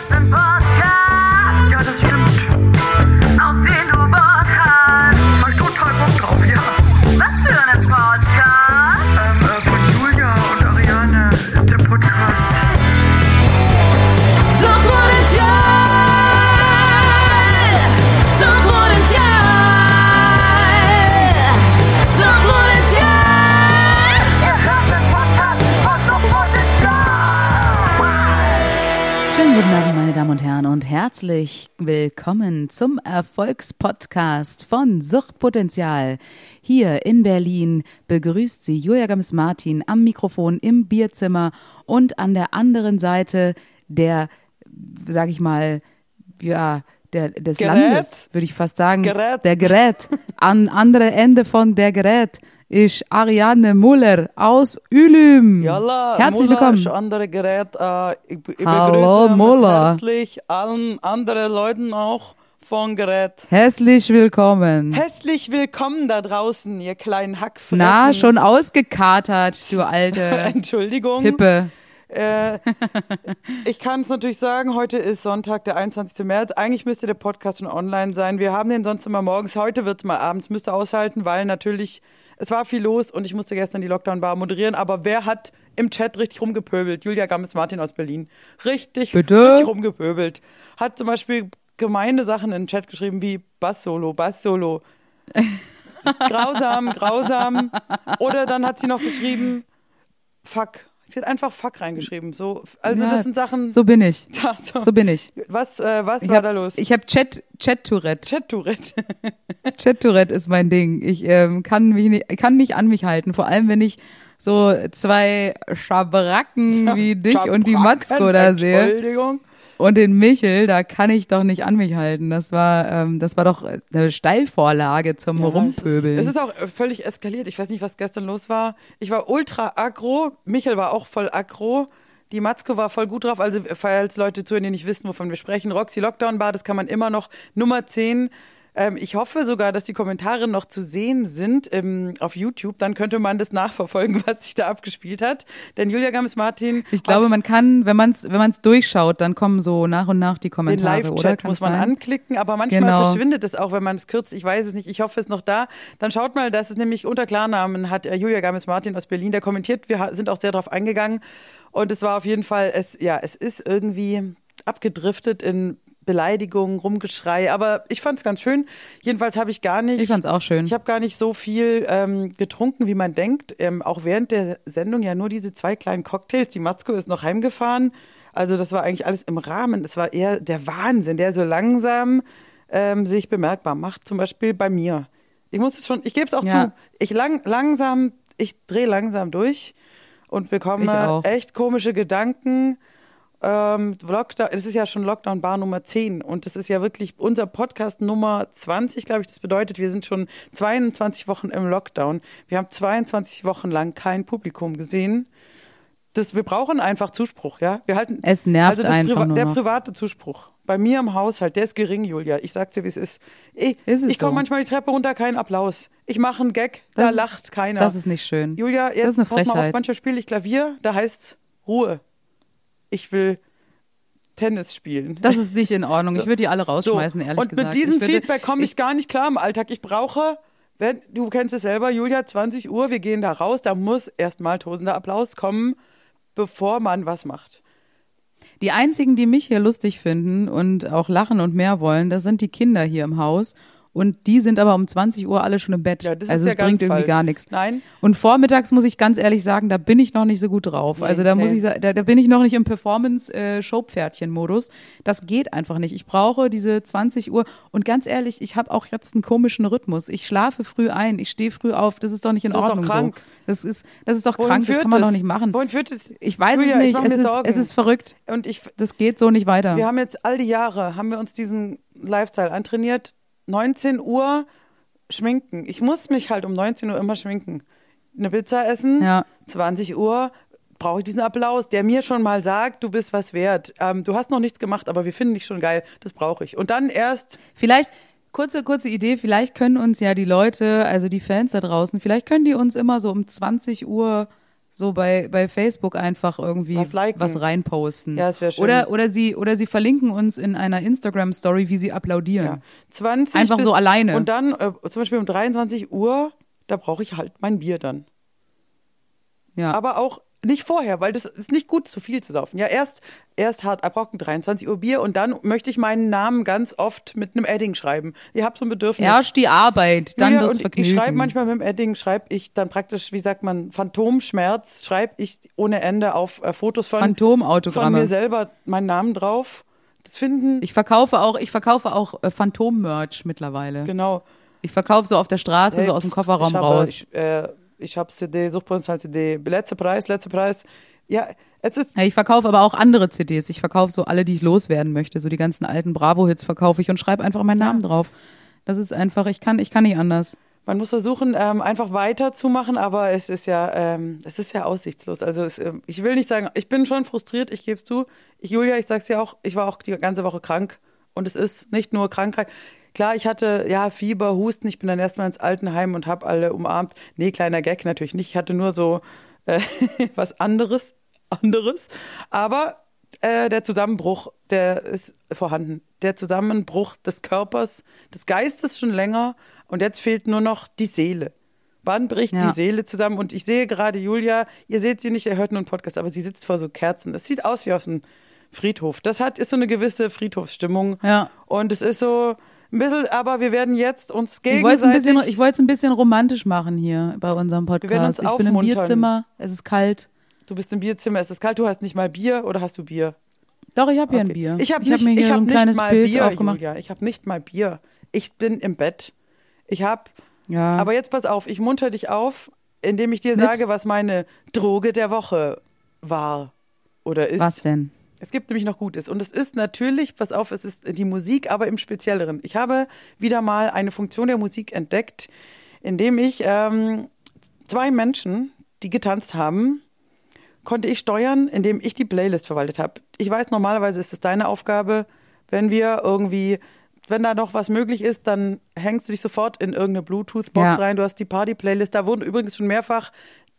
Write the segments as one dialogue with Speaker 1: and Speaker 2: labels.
Speaker 1: hörst einen Podcast.
Speaker 2: Herzlich willkommen zum Erfolgspodcast von Suchtpotenzial. Hier in Berlin begrüßt Sie Julia Gamis-Martin am Mikrofon im Bierzimmer und an der anderen Seite der, sag ich mal, ja, der, des
Speaker 3: Gerät?
Speaker 2: Landes, würde ich fast sagen.
Speaker 3: Gerät.
Speaker 2: Der Gerät. An andere Ende von der Gerät ist Ariane Muller aus Ülüm.
Speaker 3: Yalla,
Speaker 2: Herzlich
Speaker 3: Mullah
Speaker 2: willkommen.
Speaker 3: ist andere Gerät. Äh, ich, ich
Speaker 2: Hallo, Mullah.
Speaker 3: herzlich allen anderen Leuten auch von Gerät.
Speaker 2: Herzlich willkommen.
Speaker 3: Herzlich willkommen da draußen, ihr kleinen Hackfressen.
Speaker 2: Na, schon ausgekatert, du alte
Speaker 3: Entschuldigung.
Speaker 2: Hippe.
Speaker 3: Äh, ich kann es natürlich sagen, heute ist Sonntag, der 21. März. Eigentlich müsste der Podcast schon online sein. Wir haben den sonst immer morgens. Heute wird es mal abends. Müsst ihr aushalten, weil natürlich, es war viel los und ich musste gestern die Lockdown-Bar moderieren. Aber wer hat im Chat richtig rumgepöbelt? Julia Gammes-Martin aus Berlin. Richtig,
Speaker 2: Bitte?
Speaker 3: richtig rumgepöbelt. Hat zum Beispiel gemeine Sachen in den Chat geschrieben wie Bass-Solo, Bass-Solo. grausam, grausam. Oder dann hat sie noch geschrieben, fuck. Sie hat einfach fuck reingeschrieben. So, also
Speaker 2: Ja,
Speaker 3: das sind Sachen.
Speaker 2: So bin ich.
Speaker 3: Ja, so.
Speaker 2: So bin ich.
Speaker 3: Was, äh, was
Speaker 2: Ich
Speaker 3: war
Speaker 2: hab,
Speaker 3: da los?
Speaker 2: Ich habe Chat, Chat-Tourette.
Speaker 3: Chat-Tourette.
Speaker 2: Chat-Tourette ist mein Ding. Ich ähm, kann, mich nicht, kann nicht an mich halten. Vor allem, wenn ich so zwei Schabracken wie dich und die Matzko da sehe
Speaker 3: Entschuldigung.
Speaker 2: Und den Michel, da kann ich doch nicht an mich halten. Das war, ähm, das war doch eine Steilvorlage zum
Speaker 3: Ja,
Speaker 2: Rumpöbeln.
Speaker 3: Es ist, es ist auch völlig eskaliert. Ich weiß nicht, was gestern los war. Ich war ultra aggro. Michael war auch voll aggro. Die Matzko war voll gut drauf. Also, falls Leute zuhören, die nicht wissen, wovon wir sprechen, Roxy Lockdown Bar, das kann man immer noch. Nummer 10. Ähm, ich hoffe sogar, dass die Kommentare noch zu sehen sind ähm, auf YouTube. Dann könnte man das nachverfolgen, was sich da abgespielt hat. Denn Julia Gammes-Martin
Speaker 2: ich glaube, man kann, wenn man es wenn man's durchschaut, dann kommen so nach und nach die
Speaker 3: den
Speaker 2: Kommentare, oder?
Speaker 3: Live-Chat muss man
Speaker 2: sein?
Speaker 3: anklicken, aber manchmal
Speaker 2: Genau.
Speaker 3: verschwindet es auch, wenn man es kürzt. Ich weiß es nicht. Ich hoffe, es ist noch da. Dann schaut mal, dass es nämlich unter Klarnamen hat äh, Julia Games-Martin aus Berlin, der kommentiert. Wir sind auch sehr darauf eingegangen. Und es war auf jeden Fall, es, ja, es ist irgendwie abgedriftet in Beleidigungen, Rumgeschrei. Aber ich fand es ganz schön. Jedenfalls habe ich gar nicht.
Speaker 2: Ich fand's auch schön.
Speaker 3: Ich habe gar nicht so viel ähm, getrunken, wie man denkt. Ähm, auch während der Sendung ja nur diese zwei kleinen Cocktails. Die Matzko ist noch heimgefahren. Also das war eigentlich alles im Rahmen. Es war eher der Wahnsinn, der so langsam ähm, sich bemerkbar macht. Zum Beispiel bei mir. Ich muss es schon, ich gebe es auch
Speaker 2: Ja.
Speaker 3: zu. Ich lang, langsam, ich drehe langsam durch und bekomme echt komische Gedanken. Ähm, Lockdown, es ist ja schon Lockdown Bar Nummer 10 und das ist ja wirklich unser Podcast Nummer 20, glaube ich. Das bedeutet, wir sind schon 22 Wochen im Lockdown. Wir haben 22 Wochen lang kein Publikum gesehen. Das, wir brauchen einfach Zuspruch, ja. Wir halten,
Speaker 2: Es nervt
Speaker 3: also das
Speaker 2: einfach nur
Speaker 3: der private Zuspruch. Bei mir im Haushalt, der ist gering, Julia. Ich sag's dir, wie es ist. Ich,
Speaker 2: Ist
Speaker 3: ich komme
Speaker 2: so?
Speaker 3: manchmal die Treppe runter, kein Applaus. Ich mache einen Gag,
Speaker 2: Das
Speaker 3: da
Speaker 2: ist-
Speaker 3: lacht keiner.
Speaker 2: Das ist nicht schön.
Speaker 3: Julia, jetzt
Speaker 2: das ist eine
Speaker 3: pass mal auf, manchmal spiele ich Klavier, da heißt's Ruhe. Ich will Tennis spielen.
Speaker 2: Das ist nicht in Ordnung. Ich würde die alle rausschmeißen, ehrlich
Speaker 3: Und
Speaker 2: gesagt.
Speaker 3: mit diesem
Speaker 2: ich würde,
Speaker 3: Feedback komme ich, gar nicht klar im Alltag. Ich brauche, wenn, du kennst es selber, Julia, 20 Uhr, wir gehen da raus, da muss erstmal tosender Applaus kommen, bevor man was macht.
Speaker 2: Die einzigen, die mich hier lustig finden und auch lachen und mehr wollen, das sind die Kinder hier im Haus. Und die sind aber um 20 Uhr alle schon im Bett.
Speaker 3: Ja, das ist
Speaker 2: also
Speaker 3: ja
Speaker 2: es bringt irgendwie
Speaker 3: falsch.
Speaker 2: gar nichts.
Speaker 3: Nein.
Speaker 2: Und vormittags muss ich ganz ehrlich sagen, da bin ich noch nicht so gut drauf.
Speaker 3: Nee,
Speaker 2: also da muss
Speaker 3: nee.
Speaker 2: ich sa- da, da bin ich noch nicht im Performance-Showpferdchen-Modus. das geht einfach nicht. Ich brauche diese 20 Uhr. Und ganz ehrlich, ich habe auch jetzt einen komischen Rhythmus. Ich schlafe früh ein, ich stehe früh auf. Das ist doch nicht in
Speaker 3: Das ist doch
Speaker 2: Ordnung
Speaker 3: krank.
Speaker 2: so. Das ist, das ist doch
Speaker 3: Wohin
Speaker 2: krank, das kann man doch nicht machen.
Speaker 3: Wohin führt es?
Speaker 2: Ich weiß
Speaker 3: Julia,
Speaker 2: es
Speaker 3: ich
Speaker 2: nicht. Es ist, es ist verrückt.
Speaker 3: Und ich,
Speaker 2: Das geht so nicht weiter.
Speaker 3: wir haben jetzt all die Jahre, haben wir uns diesen Lifestyle antrainiert. 19 Uhr schminken. Ich muss mich halt um 19 Uhr immer schminken. Eine Pizza essen,
Speaker 2: Ja.
Speaker 3: 20 Uhr brauche ich diesen Applaus, der mir schon mal sagt, du bist was wert. Ähm, du hast noch nichts gemacht, aber wir finden dich schon geil. Das brauche ich. Und dann erst,
Speaker 2: Vielleicht, kurze, kurze Idee, vielleicht können uns ja die Leute, also die Fans da draußen, vielleicht können die uns immer so um 20 Uhr so bei, bei Facebook einfach irgendwie
Speaker 3: Was liken.
Speaker 2: was reinposten.
Speaker 3: Ja, das wär schön.
Speaker 2: Oder, oder, sie, oder sie verlinken uns in einer Instagram-Story, wie sie applaudieren.
Speaker 3: Ja. 20
Speaker 2: Einfach
Speaker 3: bis,
Speaker 2: so alleine.
Speaker 3: Und dann äh, zum Beispiel um 23 Uhr, da brauche ich halt mein Bier dann.
Speaker 2: Ja.
Speaker 3: Aber auch nicht vorher, weil das ist nicht gut, zu viel zu saufen. Ja, erst, erst hart abrocken, 23 Uhr Bier und dann möchte ich meinen Namen ganz oft mit einem Edding schreiben. Ihr habt so ein Bedürfnis.
Speaker 2: Erst die Arbeit, dann
Speaker 3: Julia,
Speaker 2: das
Speaker 3: und
Speaker 2: Vergnügen.
Speaker 3: Ich schreibe manchmal mit dem Edding, schreibe ich dann praktisch, wie sagt man, Phantomschmerz, schreibe ich ohne Ende auf äh, Fotos von, von mir selber meinen Namen drauf. Das finden,
Speaker 2: Ich verkaufe auch, ich verkaufe auch äh, Phantom-Merch mittlerweile.
Speaker 3: genau.
Speaker 2: Ich verkaufe so auf der Straße,
Speaker 3: Hey,
Speaker 2: so aus dem Kofferraum
Speaker 3: habe,
Speaker 2: raus.
Speaker 3: Ich, äh, ich habe CD, Suchtpotenzial-CD, letzter Preis, letzter Preis. Ja, es ist,
Speaker 2: Ja, ich verkaufe aber auch andere CDs. Ich verkaufe so alle, die ich loswerden möchte. So die ganzen alten Bravo-Hits verkaufe ich und schreibe einfach meinen Namen drauf. Das ist einfach, ich kann, ich kann nicht anders.
Speaker 3: man muss versuchen, ähm, einfach weiterzumachen, aber es ist ja, ähm, es ist ja aussichtslos. Also es, ähm, ich will nicht sagen, ich bin schon frustriert, ich gebe es zu. Ich, Julia, ich sag's dir auch, ich war auch die ganze Woche krank und es ist nicht nur Krankheit. Klar, ich hatte ja Fieber, Husten, ich bin dann erstmal ins Altenheim und habe alle umarmt. Nee, kleiner Gag natürlich nicht. Ich hatte nur so äh, was anderes, anderes. Aber äh, der Zusammenbruch, der ist vorhanden. Der Zusammenbruch des Körpers, des Geistes schon länger und jetzt fehlt nur noch die Seele. Wann bricht
Speaker 2: Ja.
Speaker 3: die Seele zusammen? Und ich sehe gerade Julia, ihr seht sie nicht, ihr hört nur einen Podcast, aber sie sitzt vor so Kerzen. Das sieht aus wie aus dem Friedhof. Das hat, ist so eine gewisse Friedhofsstimmung.
Speaker 2: Ja.
Speaker 3: Und es ist so ein bisschen, aber wir werden jetzt uns
Speaker 2: ein
Speaker 3: gegenseitig...
Speaker 2: ich wollte es ein bisschen romantisch machen hier bei unserem Podcast.
Speaker 3: werden uns
Speaker 2: ich bin im. Bierzimmer, es ist kalt.
Speaker 3: du bist im Bierzimmer, es ist kalt, du hast nicht mal Bier oder hast du Bier?
Speaker 2: Doch, ich habe hier ein
Speaker 3: Okay.
Speaker 2: Bier.
Speaker 3: Ich habe
Speaker 2: hab mir hier
Speaker 3: ich
Speaker 2: so
Speaker 3: hab
Speaker 2: ein
Speaker 3: nicht
Speaker 2: kleines
Speaker 3: mal
Speaker 2: Pilz
Speaker 3: Bier,
Speaker 2: aufgemacht.
Speaker 3: Julia. Ich habe nicht mal Bier. Ich bin im Bett. Ich habe,
Speaker 2: Ja.
Speaker 3: aber jetzt pass auf, ich munter dich auf, indem ich dir
Speaker 2: Mit?
Speaker 3: sage, was meine Droge der Woche war oder ist.
Speaker 2: Was denn?
Speaker 3: Es gibt nämlich noch Gutes. Und es ist natürlich, pass auf, es ist die Musik, aber im Spezielleren. Ich habe wieder mal eine Funktion der Musik entdeckt, indem ich ähm, zwei Menschen, die getanzt haben, konnte ich steuern, indem ich die Playlist verwaltet habe. Ich weiß, normalerweise ist es deine Aufgabe, wenn wir irgendwie, wenn da noch was möglich ist, dann hängst du dich sofort in irgendeine Bluetooth-Box
Speaker 2: Ja.
Speaker 3: rein. Du hast die Party-Playlist. Da wurden übrigens schon mehrfach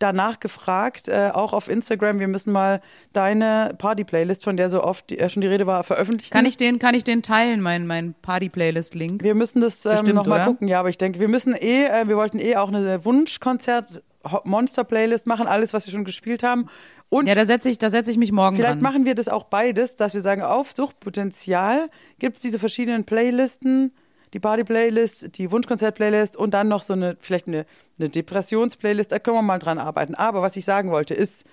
Speaker 3: danach gefragt, äh, auch auf Instagram. Wir müssen mal deine Party-Playlist, von der so oft die, äh, schon die Rede war, veröffentlichen.
Speaker 2: Kann ich den, kann ich den teilen, mein, mein Party-Playlist-Link?
Speaker 3: Wir müssen das ähm, nochmal gucken, ja, aber ich denke, wir müssen eh, äh, wir wollten eh auch eine Wunschkonzert, Ho- Monster-Playlist machen, alles, was wir schon gespielt haben. Und
Speaker 2: Ja, da setze ich, da setze ich mich morgen
Speaker 3: vielleicht
Speaker 2: dran.
Speaker 3: machen wir das auch beides, dass wir sagen, auf Suchtpotenzial gibt es diese verschiedenen Playlisten, die Party-Playlist, die Wunschkonzert-Playlist und dann noch so eine, vielleicht eine, eine Depressions-Playlist, da können wir mal dran arbeiten. Aber was ich sagen wollte ist,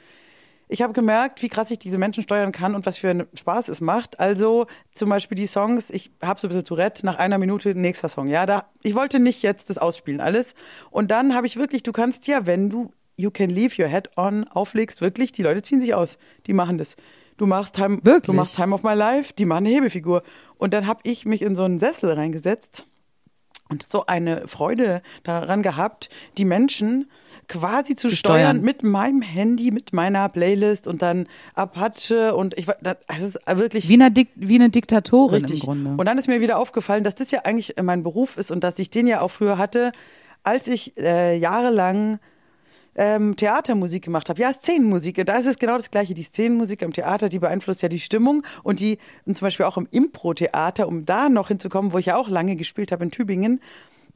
Speaker 3: ich habe gemerkt, wie krass ich diese Menschen steuern kann und was für einen Spaß es macht. Also zum Beispiel die Songs, ich habe so ein bisschen Tourette, nach einer Minute nächster Song. Ja, da, ich wollte nicht jetzt das ausspielen alles. Und dann habe ich wirklich, du kannst ja, wenn du You Can Leave Your Head On auflegst, wirklich, die Leute ziehen sich aus. Die machen das. Du machst Time,
Speaker 2: Wirklich?
Speaker 3: du machst Time of My Life, die machen eine Hebefigur. Und dann habe ich mich in so einen Sessel reingesetzt und so eine Freude daran gehabt, die Menschen quasi zu,
Speaker 2: Zu
Speaker 3: steuern.
Speaker 2: steuern.
Speaker 3: mit meinem Handy, mit meiner Playlist und dann Apache und ich war, das ist wirklich
Speaker 2: Wie eine, Dik wie eine Diktatorin
Speaker 3: richtig.
Speaker 2: im Grunde.
Speaker 3: Und dann ist mir wieder aufgefallen, dass das ja eigentlich mein Beruf ist und dass ich den ja auch früher hatte, als ich äh, jahrelang ähm, Theatermusik gemacht habe. Ja, Szenenmusik. Da ist es genau das Gleiche. Die Szenenmusik am Theater, die beeinflusst ja die Stimmung und die, und zum Beispiel auch im Impro-Theater, um da noch hinzukommen, wo ich ja auch lange gespielt habe in Tübingen,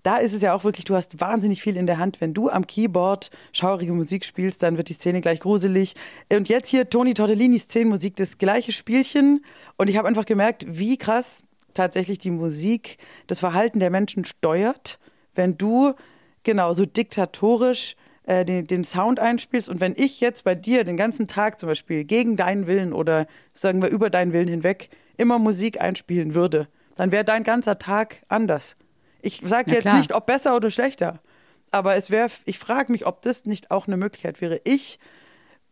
Speaker 3: da ist es ja auch wirklich, du hast wahnsinnig viel in der Hand. Wenn du am Keyboard schaurige Musik spielst, dann wird die Szene gleich gruselig. Und jetzt hier Toni Tortellini Szenenmusik, das gleiche Spielchen. Und ich habe einfach gemerkt, wie krass tatsächlich die Musik das Verhalten der Menschen steuert, wenn du genau so diktatorisch äh, den, den Sound einspielst. Und wenn ich jetzt bei dir den ganzen Tag zum Beispiel gegen deinen Willen oder sagen wir über deinen Willen hinweg immer Musik einspielen würde, dann wäre dein ganzer Tag anders. Ich sage jetzt
Speaker 2: klar.
Speaker 3: nicht, ob besser oder schlechter, aber es wäre, ich frage mich, ob das nicht auch eine Möglichkeit wäre. Ich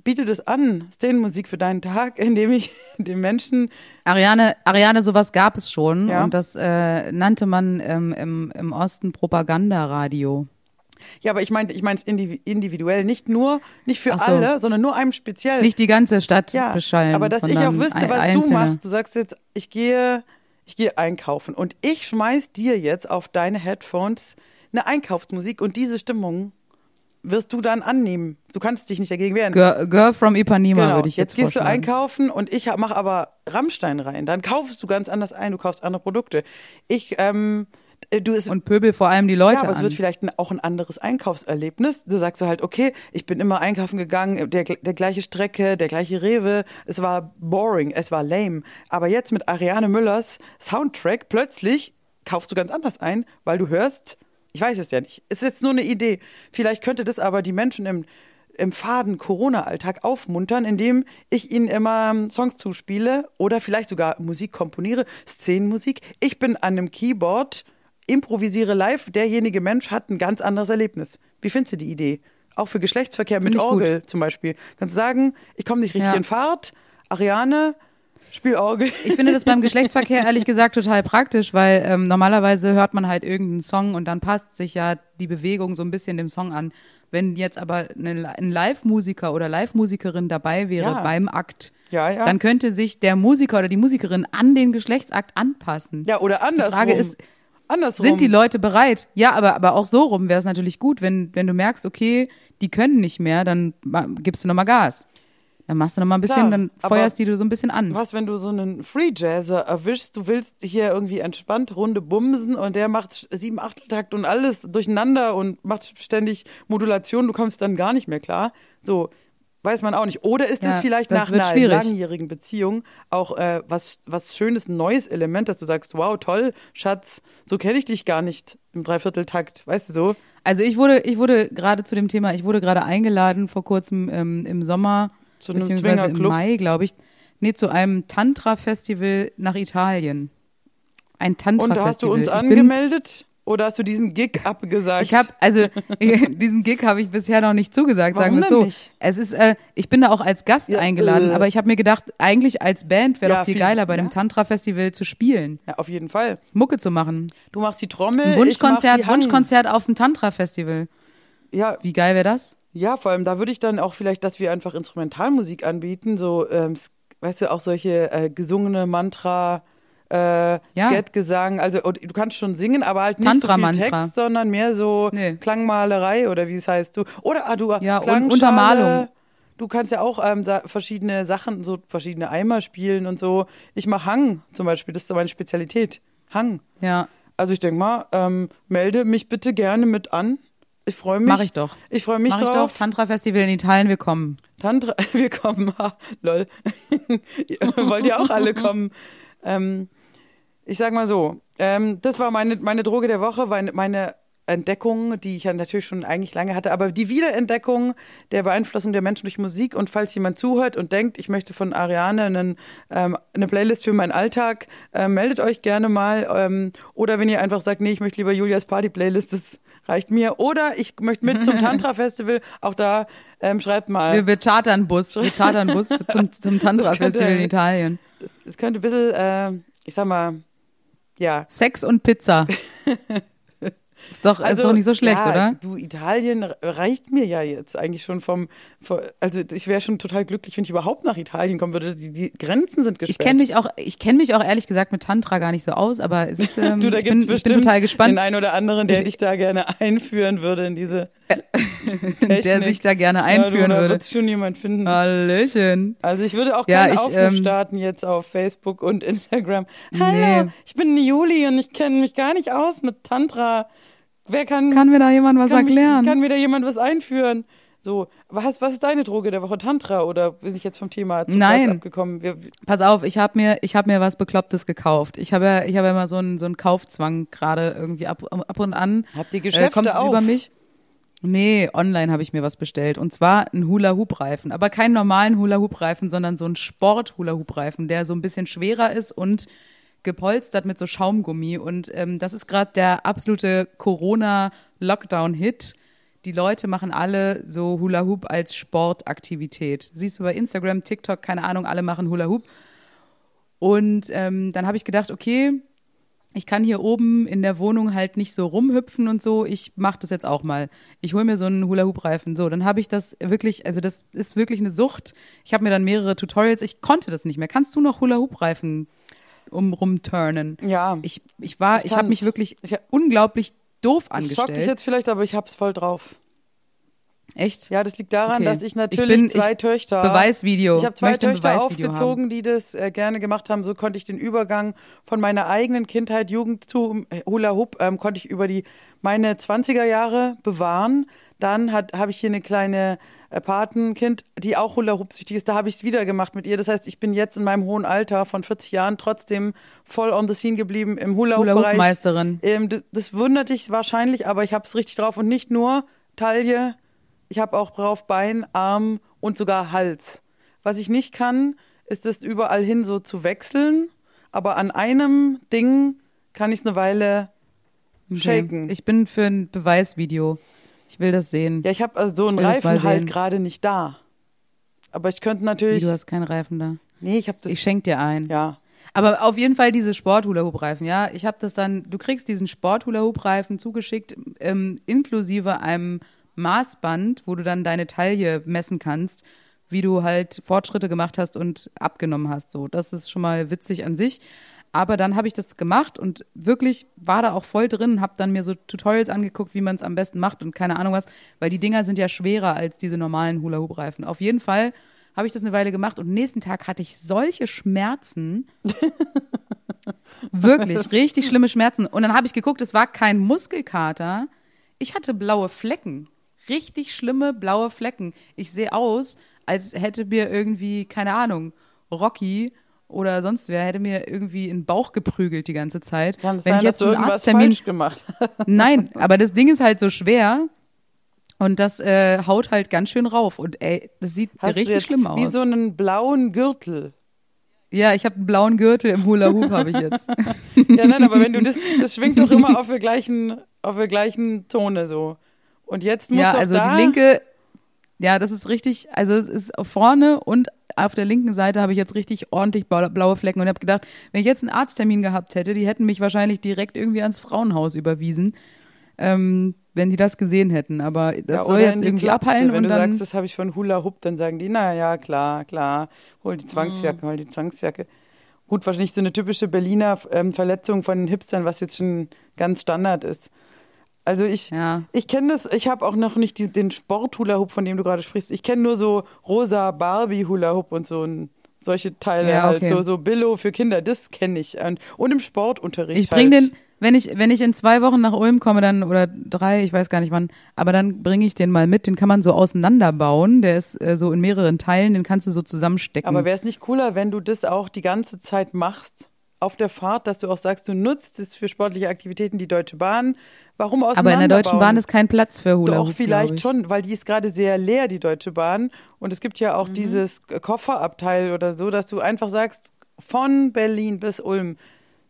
Speaker 3: biete das an, Szenenmusik für deinen Tag, indem ich den Menschen
Speaker 2: Ariane, Ariane, sowas gab es schon
Speaker 3: Ja.
Speaker 2: und das äh, nannte man ähm, im, im Osten Propagandaradio.
Speaker 3: Ja, aber ich meine, ich meine es individuell, nicht nur, nicht für
Speaker 2: so.
Speaker 3: alle, sondern nur einem speziell.
Speaker 2: Nicht die ganze Stadt
Speaker 3: ja,
Speaker 2: beschallen.
Speaker 3: aber dass ich auch wüsste, was du
Speaker 2: einzelne.
Speaker 3: machst. Du sagst jetzt, ich gehe, ich gehe einkaufen und ich schmeiß dir jetzt auf deine Headphones eine Einkaufsmusik und diese Stimmung wirst du dann annehmen. Du kannst dich nicht dagegen wehren.
Speaker 2: Girl, Girl from Ipanema
Speaker 3: Genau.
Speaker 2: würde ich jetzt,
Speaker 3: jetzt gehst du einkaufen und ich mache aber Rammstein rein. Dann kaufst du ganz anders ein, du kaufst andere Produkte. Ich, ähm, äh, du es
Speaker 2: Und pöbel vor allem die Leute
Speaker 3: ja, aber es
Speaker 2: an.
Speaker 3: wird vielleicht auch ein anderes Einkaufserlebnis. Du sagst so halt, okay, ich bin immer einkaufen gegangen, der, der gleiche Strecke, der gleiche Rewe. Es war boring, es war lame. Aber jetzt mit Ariane Müllers Soundtrack plötzlich kaufst du ganz anders ein, weil du hörst, ich weiß es ja nicht, es ist jetzt nur eine Idee. Vielleicht könnte das aber die Menschen im, im faden Corona-Alltag aufmuntern, indem ich ihnen immer ähm, Songs zuspiele oder vielleicht sogar Musik komponiere, Szenenmusik. Ich bin an einem Keyboard, improvisiere live. Derjenige Mensch hat ein ganz anderes Erlebnis. Wie findest du die Idee? Auch für Geschlechtsverkehr mit
Speaker 2: ich gut.
Speaker 3: Orgel zum Beispiel. Kannst du sagen, ich komme nicht richtig
Speaker 2: Ja.
Speaker 3: in Fahrt, Ariane, spiel Orgel.
Speaker 2: Ich finde das beim Geschlechtsverkehr ehrlich gesagt total praktisch, weil ähm, normalerweise hört man halt irgendeinen Song und dann passt sich ja die Bewegung so ein bisschen dem Song an. Wenn jetzt aber eine, ein Live-Musiker oder Live-Musikerin dabei wäre
Speaker 3: Ja.
Speaker 2: beim Akt,
Speaker 3: Ja, ja.
Speaker 2: dann könnte sich der Musiker oder die Musikerin an den Geschlechtsakt anpassen.
Speaker 3: ja, oder andersrum.
Speaker 2: Frage ist,
Speaker 3: andersrum.
Speaker 2: Sind die Leute bereit? Ja, aber, aber auch so rum wäre es natürlich gut, wenn, wenn du merkst, okay, die können nicht mehr, dann gibst du nochmal Gas. Dann machst du nochmal ein bisschen,
Speaker 3: Klar,
Speaker 2: dann feuerst die du so ein bisschen an.
Speaker 3: Was, wenn du so einen Free Jazzer erwischst, du willst hier irgendwie entspannt Runde bumsen und der macht sieben Achteltakt und alles durcheinander und macht ständig Modulation, du kommst dann gar nicht mehr klar. So, weiß man auch nicht. Oder ist es
Speaker 2: Ja,
Speaker 3: vielleicht
Speaker 2: das
Speaker 3: nach einer
Speaker 2: schwierig.
Speaker 3: langjährigen Beziehung auch äh, was, was schönes, ein neues Element, dass du sagst, wow, toll, Schatz, so kenne ich dich gar nicht im Dreivierteltakt, weißt du so?
Speaker 2: Also ich wurde, ich wurde gerade zu dem Thema, ich wurde gerade eingeladen vor kurzem ähm, im Sommer,
Speaker 3: Zu einem
Speaker 2: beziehungsweise im? Mai, glaube ich, nee, zu einem Tantra-Festival nach Italien. Ein Tantra-Festival.
Speaker 3: Und hast du uns angemeldet? Oder hast du diesen Gig abgesagt?
Speaker 2: Ich habe also diesen Gig habe ich bisher noch nicht zugesagt, sagen
Speaker 3: Warum
Speaker 2: wir es so.
Speaker 3: nicht?
Speaker 2: Es ist, äh, ich bin da auch als Gast
Speaker 3: Ja,
Speaker 2: eingeladen,
Speaker 3: äh.
Speaker 2: aber ich habe mir gedacht, eigentlich als Band wäre
Speaker 3: Ja,
Speaker 2: doch viel
Speaker 3: viel-
Speaker 2: geiler, bei dem
Speaker 3: ja.
Speaker 2: Tantra-Festival zu spielen,
Speaker 3: ja, auf jeden Fall.
Speaker 2: Mucke zu machen.
Speaker 3: Du machst die Trommel.
Speaker 2: Ein Wunschkonzert. Wunschkonzert auf dem Tantra-Festival.
Speaker 3: Ja,
Speaker 2: Wie geil wäre das?
Speaker 3: Ja, vor allem da würde ich dann auch vielleicht, dass wir einfach Instrumentalmusik anbieten, so, ähm, weißt du, auch solche äh, gesungene Mantra, äh, Skatgesang, also du kannst schon singen, aber halt nicht so viel. Text, sondern mehr so
Speaker 2: Nee.
Speaker 3: Klangmalerei oder wie es heißt du. Oder ah, du
Speaker 2: Ja, und. Untermalung.
Speaker 3: Du kannst ja auch ähm, verschiedene Sachen, so verschiedene Eimer spielen und so. Ich mache Hang zum Beispiel, das ist meine Spezialität. Hang.
Speaker 2: Ja,
Speaker 3: Also ich denke mal, ähm, melde mich bitte gerne mit an. Ich freue mich.
Speaker 2: Mach ich doch.
Speaker 3: Ich freue mich
Speaker 2: mach ich
Speaker 3: drauf.
Speaker 2: doch. Tantra-Festival in Italien, wir kommen.
Speaker 3: Tantra, wir kommen, lol. Wollt ihr auch alle kommen? Ähm, ich sag mal so, ähm, das war meine, meine Droge der Woche, meine, Entdeckung, die ich ja natürlich schon eigentlich lange hatte, aber die Wiederentdeckung der Beeinflussung der Menschen durch Musik und falls jemand zuhört und denkt, ich möchte von Ariane einen, ähm, eine Playlist für meinen Alltag, äh, meldet euch gerne mal ähm, oder wenn ihr einfach sagt, nee, ich möchte lieber Julias Party-Playlist, das reicht mir oder ich möchte mit zum Tantra-Festival, auch da ähm, schreibt mal.
Speaker 2: Wir, wir chartern Bus, wir chartern Bus zum, zum Tantra-Festival in Italien.
Speaker 3: Es könnte ein bisschen, äh, ich sag mal, ja.
Speaker 2: Sex und Pizza. Ist doch, ist doch nicht so schlecht,
Speaker 3: Also, ja,
Speaker 2: oder?
Speaker 3: Du, Italien reicht mir ja jetzt eigentlich schon vom, vom also ich wäre schon total glücklich, wenn ich überhaupt nach Italien kommen würde. Die, die Grenzen sind gesperrt.
Speaker 2: Ich kenne mich auch, ich kenne mich auch ehrlich gesagt mit Tantra gar nicht so aus, aber es ist, ähm,
Speaker 3: du, da
Speaker 2: bin, ich
Speaker 3: bestimmt
Speaker 2: bin total gespannt,
Speaker 3: den einen oder anderen, der
Speaker 2: Ich-
Speaker 3: dich da gerne einführen würde in diese
Speaker 2: der
Speaker 3: Technik.
Speaker 2: sich da gerne
Speaker 3: ja,
Speaker 2: einführen
Speaker 3: du, da
Speaker 2: würde.
Speaker 3: wird schon jemand finden.
Speaker 2: Hallöchen.
Speaker 3: Also ich würde auch
Speaker 2: Ja, ich,
Speaker 3: Aufruf
Speaker 2: ähm,
Speaker 3: starten jetzt auf Facebook und Instagram. Hallo,
Speaker 2: Nee.
Speaker 3: ich bin Juli und ich kenne mich gar nicht aus mit Tantra. Wer kann,
Speaker 2: Kann mir da jemand was
Speaker 3: kann, mich-
Speaker 2: erklären?
Speaker 3: kann mir da jemand was einführen? So, was, was ist deine Droge der Woche? Tantra oder bin ich jetzt vom Thema zu
Speaker 2: Nein.
Speaker 3: abgekommen? Wir,
Speaker 2: Pass auf, ich habe mir, ich hab mir was Beklopptes gekauft. Ich habe ja, ich habe ja immer so einen, so einen Kaufzwang gerade irgendwie ab, ab und an.
Speaker 3: Habt ihr
Speaker 2: Äh,
Speaker 3: Geschäfte
Speaker 2: kommt es
Speaker 3: auf?
Speaker 2: über mich? Nee, online habe ich mir was bestellt. Und zwar einen Hula-Hoop-Reifen. Aber keinen normalen Hula-Hoop-Reifen, sondern so einen Sport-Hula-Hoop-Reifen, der so ein bisschen schwerer ist und gepolstert mit so Schaumgummi. Und ähm, das ist gerade der absolute Corona-Lockdown-Hit. Die Leute machen alle so Hula-Hoop als Sportaktivität. Siehst du bei Instagram, TikTok, keine Ahnung, alle machen Hula-Hoop. Und ähm, dann habe ich gedacht, okay, ich kann hier oben in der Wohnung halt nicht so rumhüpfen und so. Ich mache das jetzt auch mal. Ich hole mir so einen Hula-Hoop-Reifen. So, dann habe ich das wirklich, also das ist wirklich eine Sucht. Ich habe mir dann mehrere Tutorials. Ich konnte das nicht mehr. Kannst du noch Hula-Hoop-Reifen um rumturnen?
Speaker 3: Ja.
Speaker 2: Ich, ich war,
Speaker 3: Ich
Speaker 2: ich, habe mich wirklich
Speaker 3: Ich-
Speaker 2: unglaublich doof
Speaker 3: das schockt dich
Speaker 2: angestellt.
Speaker 3: jetzt vielleicht, aber ich hab's voll drauf.
Speaker 2: Echt?
Speaker 3: Ja, das liegt daran,
Speaker 2: Okay.
Speaker 3: dass ich
Speaker 2: Ich
Speaker 3: natürlich
Speaker 2: bin-
Speaker 3: zwei
Speaker 2: ich-
Speaker 3: Töchter.
Speaker 2: Beweisvideo.
Speaker 3: Ich habe zwei
Speaker 2: Möchte
Speaker 3: Töchter aufgezogen, die das äh, gerne gemacht haben. So konnte ich den Übergang von meiner eigenen Kindheit, Jugend zu äh, Hula Hoop, ähm, konnte ich über die meine 20er Jahre bewahren. Dann habe ich hier eine kleine äh, Patenkind, die auch Hula Hoop süchtig ist. Da habe ich es wieder gemacht mit ihr. Das heißt, ich bin jetzt in meinem hohen Alter von 40 Jahren trotzdem voll on the scene geblieben im Hula Hoop Bereich.
Speaker 2: Hula-Hoop-Meisterin.
Speaker 3: Ähm, das, das wundert dich wahrscheinlich, aber ich habe es richtig drauf und nicht nur Taille, ich habe auch drauf Bein, Arm und sogar Hals. Was ich nicht kann, ist es überall hin so zu wechseln, aber an einem Ding kann ich es eine Weile shaken.
Speaker 2: Ich bin für ein Beweisvideo. Ich will das sehen.
Speaker 3: ja, ich habe also so einen Reifen halt gerade nicht da. Aber ich könnte
Speaker 2: Wie,
Speaker 3: natürlich.
Speaker 2: du hast keinen Reifen da.
Speaker 3: nee, ich habe das.
Speaker 2: Ich schenk dir einen.
Speaker 3: ja.
Speaker 2: Aber auf jeden Fall diese Sport-Hula-Hoop-Reifen, ja. Ich habe das dann, du kriegst diesen Sport-Hula-Hoop-Reifen zugeschickt, ähm, inklusive einem Maßband, wo du dann deine Taille messen kannst, wie du halt Fortschritte gemacht hast und abgenommen hast. So, das ist schon mal witzig an sich. Aber dann habe ich das gemacht und wirklich war da auch voll drin, habe dann mir so Tutorials angeguckt, wie man es am besten macht und keine Ahnung was, weil die Dinger sind ja schwerer als diese normalen Hula-Hoop-Reifen. Auf jeden Fall habe ich das eine Weile gemacht und nächsten Tag hatte ich solche Schmerzen. Wirklich, richtig schlimme Schmerzen. Und dann habe ich geguckt, es war kein Muskelkater. Ich hatte blaue Flecken. Richtig schlimme blaue Flecken. Ich sehe aus, als hätte mir irgendwie, keine Ahnung, Rocky oder sonst wer hätte mir irgendwie in den Bauch geprügelt die ganze Zeit.
Speaker 3: Kann es
Speaker 2: Wenn
Speaker 3: sein,
Speaker 2: ich jetzt
Speaker 3: dass du
Speaker 2: einen
Speaker 3: irgendwas
Speaker 2: Arzttermin
Speaker 3: falsch gemacht?
Speaker 2: Nein, aber das Ding ist halt so schwer und das äh, haut halt ganz schön rauf und ey, das sieht
Speaker 3: Hast
Speaker 2: richtig
Speaker 3: du jetzt
Speaker 2: schlimm aus.
Speaker 3: wie so einen blauen Gürtel?
Speaker 2: ja, ich habe einen blauen Gürtel im Hula Hoop habe ich jetzt.
Speaker 3: Ja, nein, aber wenn du das, das schwingt doch immer auf der gleichen, auf der gleichen Zone so. Und jetzt musst
Speaker 2: ja, also
Speaker 3: da,
Speaker 2: die linke, ja, das ist richtig, also es ist vorne und auf der linken Seite habe ich jetzt richtig ordentlich blau- blaue Flecken und habe gedacht, wenn ich jetzt einen Arzttermin gehabt hätte, die hätten mich wahrscheinlich direkt irgendwie ans Frauenhaus überwiesen, ähm, wenn die das gesehen hätten. Aber das
Speaker 3: ja,
Speaker 2: soll jetzt irgendwie
Speaker 3: Klapse.
Speaker 2: abheilen
Speaker 3: Wenn
Speaker 2: und
Speaker 3: du
Speaker 2: dann.
Speaker 3: sagst, das habe ich von Hula Hoop, dann sagen die, na ja, klar, klar, hol die
Speaker 2: Mhm.
Speaker 3: Zwangsjacke, hol die Zwangsjacke. Gut, wahrscheinlich so eine typische Berliner ähm, Verletzung von den Hipstern, was jetzt schon ganz Standard ist. Also ich,
Speaker 2: Ja.
Speaker 3: ich kenne das, ich habe auch noch nicht die, den Sport-Hula-Hoop, von dem du gerade sprichst. Ich kenne nur so rosa Barbie-Hula-Hoop und so ein, solche Teile
Speaker 2: Ja,
Speaker 3: halt,
Speaker 2: okay.
Speaker 3: so, so Billo für Kinder, das kenne ich. Und, und im Sportunterricht
Speaker 2: Ich bringe
Speaker 3: halt.
Speaker 2: den, wenn ich, wenn ich in zwei Wochen nach Ulm komme, dann, oder drei, ich weiß gar nicht wann, aber dann bringe ich den mal mit. Den kann man so auseinanderbauen. Der ist äh, so in mehreren Teilen, den kannst du so zusammenstecken.
Speaker 3: Aber wäre es nicht cooler, wenn du das auch die ganze Zeit machst? Auf der Fahrt, dass du auch sagst, du nutzt es für sportliche Aktivitäten, die Deutsche Bahn. Warum
Speaker 2: Aber in der Deutschen Bahn
Speaker 3: auseinanderbauen?
Speaker 2: ist kein Platz für Hula
Speaker 3: Doch,
Speaker 2: Hoop,
Speaker 3: vielleicht
Speaker 2: glaub ich.
Speaker 3: schon, weil die ist gerade sehr leer, die Deutsche Bahn. Und es gibt ja
Speaker 2: Mhm.
Speaker 3: auch dieses Kofferabteil oder so, dass du einfach sagst, von Berlin bis Ulm,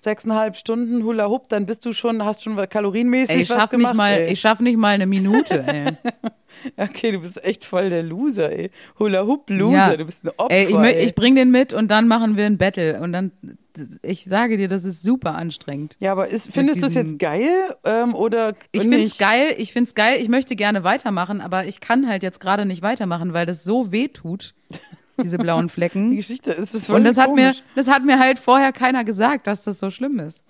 Speaker 3: sechseinhalb Stunden Hula Hoop, dann bist du schon, hast schon kalorienmäßig
Speaker 2: Ey, ich
Speaker 3: was
Speaker 2: schaff
Speaker 3: gemacht.
Speaker 2: nicht mal,
Speaker 3: ey.
Speaker 2: ich schaff nicht mal eine Minute, ey.
Speaker 3: Okay, du bist echt voll der Loser, ey. Hula Hoop Loser,
Speaker 2: Ja.
Speaker 3: du bist ein Opfer.
Speaker 2: Ey, ich,
Speaker 3: ey.
Speaker 2: ich bring den mit und dann machen wir ein Battle. Und dann, ich sage dir, das ist super anstrengend.
Speaker 3: ja, aber ist, findest du es jetzt geil ähm, oder
Speaker 2: Ich
Speaker 3: nicht?
Speaker 2: find's geil, ich find's geil, ich möchte gerne weitermachen, aber ich kann halt jetzt gerade nicht weitermachen, weil das so weh tut, diese blauen
Speaker 3: Die
Speaker 2: Flecken.
Speaker 3: Geschichte ist es
Speaker 2: Und das hat mir, das hat mir halt vorher keiner gesagt, dass das so schlimm ist.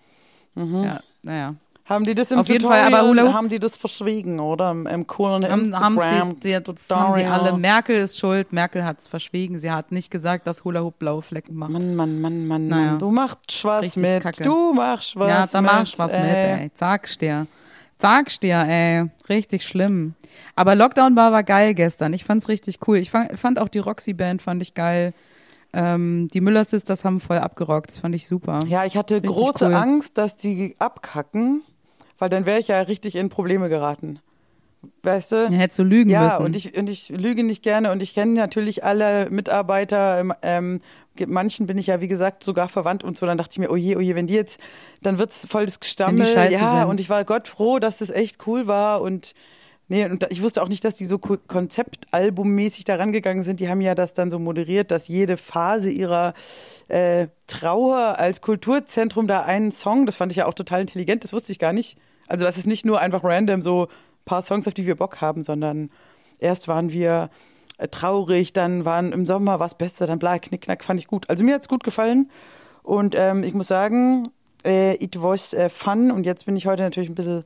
Speaker 3: Mhm.
Speaker 2: Ja, naja.
Speaker 3: Haben die das im
Speaker 2: Auf jeden
Speaker 3: Tutorial,
Speaker 2: Fall, aber Hula
Speaker 3: haben die das verschwiegen, oder? Im, im coolen
Speaker 2: Haben, haben,
Speaker 3: Instagram.
Speaker 2: sie, die, das haben die alle. Merkel ist schuld. Merkel hat's verschwiegen. Sie hat nicht gesagt, dass Hula Hoop blaue Flecken macht.
Speaker 3: Mann, Mann, Mann, Mann,
Speaker 2: Naja.
Speaker 3: Du machst was
Speaker 2: Richtig
Speaker 3: mit.
Speaker 2: kacke.
Speaker 3: Du machst was
Speaker 2: ja, da
Speaker 3: mit.
Speaker 2: machst was mit, ey. Sag's dir. Sag's dir, ey. Richtig schlimm. Aber Lockdown war, war geil gestern. Ich fand's richtig cool. Ich fand, fand auch die Roxy-Band fand ich geil. Ähm, die Müller Sisters haben voll abgerockt. Das fand ich super.
Speaker 3: Ja, ich hatte
Speaker 2: Richtig
Speaker 3: große
Speaker 2: cool.
Speaker 3: Angst, dass die abkacken, weil dann wäre ich ja richtig in Probleme geraten. Weißt du?
Speaker 2: Ja, hättest du lügen
Speaker 3: Ja,
Speaker 2: müssen.
Speaker 3: und ich, und ich lüge nicht gerne und ich kenne natürlich alle Mitarbeiter. ähm, Ähm, manchen bin ich ja, wie gesagt, sogar verwandt und so. Dann dachte ich mir, oh je, oh je, wenn die jetzt, dann wird's voll das Gestammel. Ja,
Speaker 2: sind.
Speaker 3: und ich war Gott froh, dass das echt cool war und Nee, und ich wusste auch nicht, dass die so ko- konzeptalbummäßig da rangegangen sind. Die haben ja das dann so moderiert, dass jede Phase ihrer äh, Trauer als Kulturzentrum da einen Song, das fand ich ja auch total intelligent, das wusste ich gar nicht. Also, das ist nicht nur einfach random so ein paar Songs, auf die wir Bock haben, sondern erst waren wir traurig, dann waren im Sommer was Beste, dann bla, knickknack, fand ich gut. Also, mir hat's gut gefallen. Und ähm, ich muss sagen, äh, it was äh, fun. Und jetzt bin ich heute natürlich ein bisschen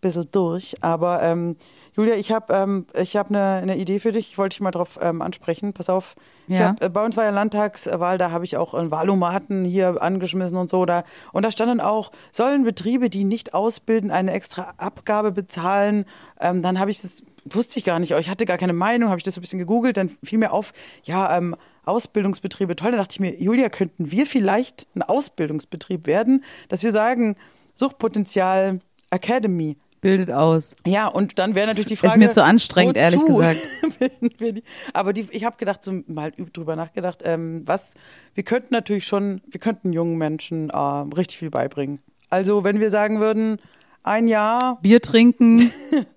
Speaker 3: bisschen durch. Aber ähm, Julia, ich habe ähm, ich hab eine, eine Idee für dich. Ich wollte dich mal drauf ähm, ansprechen. Pass auf. Ich
Speaker 2: Ja.
Speaker 3: hab, äh, bei uns war ja Landtagswahl, da habe ich auch einen Wahlomaten hier angeschmissen und so. Da, und da stand dann auch, sollen Betriebe, die nicht ausbilden, eine extra Abgabe bezahlen? Ähm, dann habe ich das, wusste ich gar nicht, ich hatte gar keine Meinung, habe ich das so ein bisschen gegoogelt, dann fiel mir auf, ja, ähm, Ausbildungsbetriebe, toll. Da dachte ich mir, Julia, könnten wir vielleicht ein Ausbildungsbetrieb werden, dass wir sagen, Suchtpotenzial Academy.
Speaker 2: Bildet aus.
Speaker 3: Ja, und dann wäre natürlich die Frage.
Speaker 2: Ist mir zu anstrengend,
Speaker 3: wozu
Speaker 2: ehrlich gesagt.
Speaker 3: Aber die, ich habe gedacht, so mal üb- drüber nachgedacht, ähm, was, wir könnten natürlich schon, wir könnten jungen Menschen äh, richtig viel beibringen. Also, wenn wir sagen würden, ein Jahr,
Speaker 2: Bier trinken,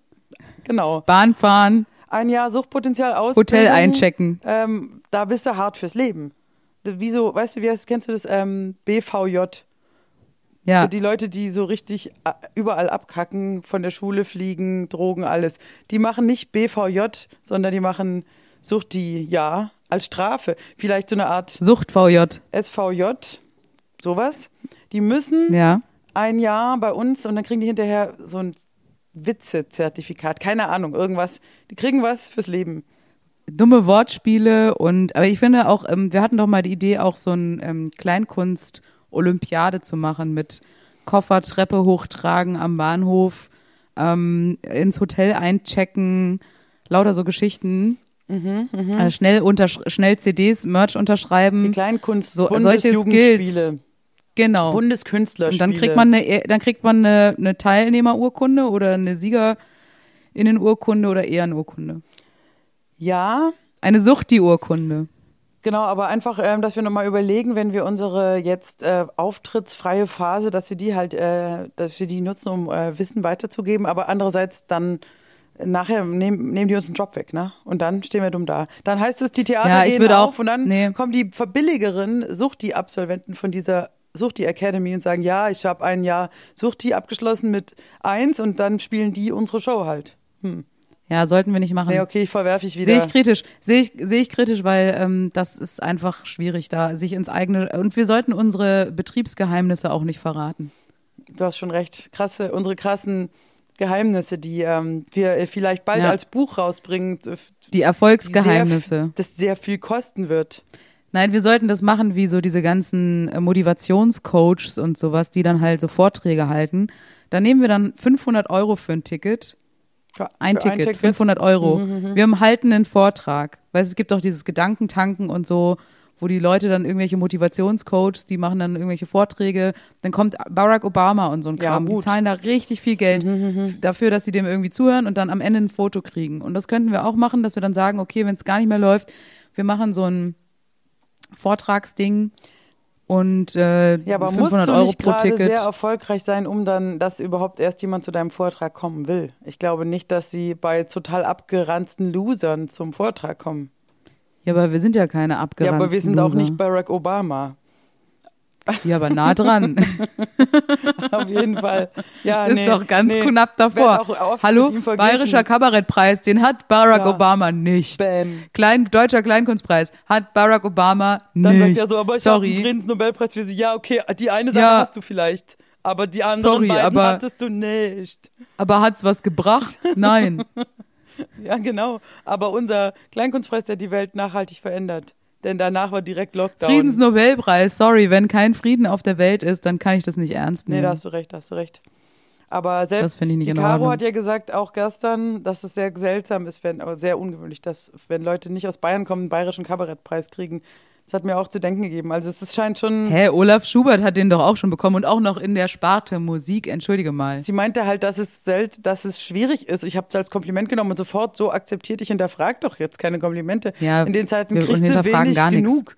Speaker 3: genau,
Speaker 2: Bahn fahren,
Speaker 3: ein Jahr Suchtpotenzial aus.
Speaker 2: Hotel einchecken.
Speaker 3: Ähm, da bist du hart fürs Leben. Wieso, weißt du, wie heißt, kennst du das ähm, BVJ?
Speaker 2: Ja.
Speaker 3: Die Leute, die so richtig äh, überall abkacken, von der Schule fliegen, Drogen, alles, die machen nicht BVJ, sondern die machen Sucht die ja als Strafe. Vielleicht so eine Art
Speaker 2: Sucht VJ.
Speaker 3: SVJ, sowas. Die müssen
Speaker 2: Ja.
Speaker 3: ein Jahr bei uns und dann kriegen die hinterher so ein Witze-Zertifikat. Keine Ahnung, irgendwas. Die kriegen was fürs Leben.
Speaker 2: Dumme Wortspiele und, aber ich finde auch, ähm, wir hatten doch mal die Idee, auch so ein ähm, Kleinkunst-Olympiade zu machen mit Koffer, Treppe hochtragen am Bahnhof, ähm, ins Hotel einchecken, lauter so Geschichten. Äh, schnell, schnell CDs, Merch
Speaker 3: Die
Speaker 2: unterschreiben.
Speaker 3: Kleinkunst,
Speaker 2: So- solche
Speaker 3: Bundesjugendspiele,
Speaker 2: Genau.
Speaker 3: Bundeskünstlerspiele.
Speaker 2: Und dann kriegt man eine, dann kriegt man eine, eine Teilnehmerurkunde oder eine Siegerinnenurkunde oder Ehrenurkunde.
Speaker 3: Ja,
Speaker 2: Eine Suchti-Urkunde.
Speaker 3: Genau, aber einfach, ähm, dass wir nochmal überlegen, wenn wir unsere jetzt äh, auftrittsfreie Phase, dass wir die halt, äh, dass wir die nutzen, um äh, Wissen weiterzugeben, aber andererseits dann nachher nehmen, nehmen die uns einen Job weg, ne? Und dann stehen wir dumm da. Dann heißt es, die Theater
Speaker 2: Ja, ich
Speaker 3: gehen
Speaker 2: würde auch-
Speaker 3: auf und dann
Speaker 2: nee.
Speaker 3: kommen die verbilligeren Suchti-Absolventen von dieser Suchti Academy und sagen, ja, ich habe ein Jahr Suchti abgeschlossen mit eins und dann spielen die unsere Show halt.
Speaker 2: Ja, sollten wir nicht machen.
Speaker 3: Nee, okay, verwerfe ich wieder.
Speaker 2: Sehe ich kritisch. Sehe ich, sehe ich kritisch, weil ähm, das ist einfach schwierig, da sich ins eigene. Und wir sollten unsere Betriebsgeheimnisse auch nicht verraten.
Speaker 3: Du hast schon recht. Krasse, unsere krassen Geheimnisse, die ähm, wir vielleicht bald
Speaker 2: Ja.
Speaker 3: als Buch rausbringen, äh,
Speaker 2: Die
Speaker 3: die
Speaker 2: Erfolgsgeheimnisse.
Speaker 3: Sehr, das sehr viel kosten wird.
Speaker 2: Nein, wir sollten das machen wie so diese ganzen äh, Motivationscoaches und sowas, die dann halt so Vorträge halten. Da nehmen wir dann 500 Euro für ein Ticket.
Speaker 3: Für,
Speaker 2: Ein
Speaker 3: für
Speaker 2: Ticket, 500 Euro.
Speaker 3: Mhm,
Speaker 2: Wir haben halten einen Vortrag. Weißt, es gibt auch dieses Gedankentanken und so, wo die Leute dann irgendwelche Motivationscoaches, die machen dann irgendwelche Vorträge. Dann kommt Barack Obama und so ein
Speaker 3: Ja,
Speaker 2: Kram. die
Speaker 3: gut. Mhm,
Speaker 2: zahlen da richtig viel Geld dafür, dass sie dem irgendwie zuhören und dann am Ende ein Foto kriegen. Und das könnten wir auch machen, dass wir dann sagen, okay, wenn es gar nicht mehr läuft, wir machen so ein Vortragsding und äh,
Speaker 3: Ja, aber musst
Speaker 2: 500
Speaker 3: du
Speaker 2: Euro
Speaker 3: nicht
Speaker 2: pro
Speaker 3: gerade
Speaker 2: Ticket.
Speaker 3: sehr erfolgreich sein, um dann, dass überhaupt erst jemand zu deinem Vortrag kommen will? Ich glaube nicht, dass sie bei total abgeranzten Losern zum Vortrag kommen.
Speaker 2: Ja, aber wir sind ja keine
Speaker 3: Ja,
Speaker 2: abgeranzten
Speaker 3: aber wir sind auch
Speaker 2: Loser.
Speaker 3: nicht Barack Obama.
Speaker 2: Ja, aber nah dran.
Speaker 3: Auf jeden Fall. Ja,
Speaker 2: ist
Speaker 3: nee,
Speaker 2: doch ganz
Speaker 3: nee.
Speaker 2: knapp davor. Hallo. Bayerischer Kabarettpreis, den hat Barack
Speaker 3: Ja.
Speaker 2: Obama nicht.
Speaker 3: Bam.
Speaker 2: Klein, Deutscher Kleinkunstpreis hat Barack Obama
Speaker 3: Dann
Speaker 2: nicht.
Speaker 3: sagt er so, aber ich habe
Speaker 2: Sorry.
Speaker 3: Friedensnobelpreis für sie. Ja, okay, die eine Sache
Speaker 2: Ja.
Speaker 3: hast du vielleicht, aber die anderen
Speaker 2: Sorry,
Speaker 3: beiden
Speaker 2: aber-
Speaker 3: hattest du nicht.
Speaker 2: Aber hat's was gebracht? Nein.
Speaker 3: Ja, genau. Aber unser Kleinkunstpreis, der die Welt nachhaltig verändert. Denn danach war direkt Lockdown.
Speaker 2: Friedensnobelpreis, sorry, wenn kein Frieden auf der Welt ist, dann kann ich das nicht ernst
Speaker 3: Nee,
Speaker 2: nehmen.
Speaker 3: da hast du recht, da hast du recht. Aber selbst
Speaker 2: Das ich
Speaker 3: Caro hat ja gesagt, auch gestern, dass es sehr seltsam ist, wenn, aber sehr ungewöhnlich, dass wenn Leute nicht aus Bayern kommen, einen bayerischen Kabarettpreis kriegen. Das hat mir auch zu denken gegeben. Also es scheint schon.
Speaker 2: Hä, Olaf Schubert hat den doch auch schon bekommen und auch noch in der Sparte Musik, entschuldige mal.
Speaker 3: Sie meinte halt, dass es selt, dass es schwierig ist. Ich habe es als Kompliment genommen und sofort so akzeptiert. Ich hinterfrag doch jetzt keine Komplimente.
Speaker 2: Ja,
Speaker 3: In den Zeiten
Speaker 2: wir
Speaker 3: kriegst du wenig genug.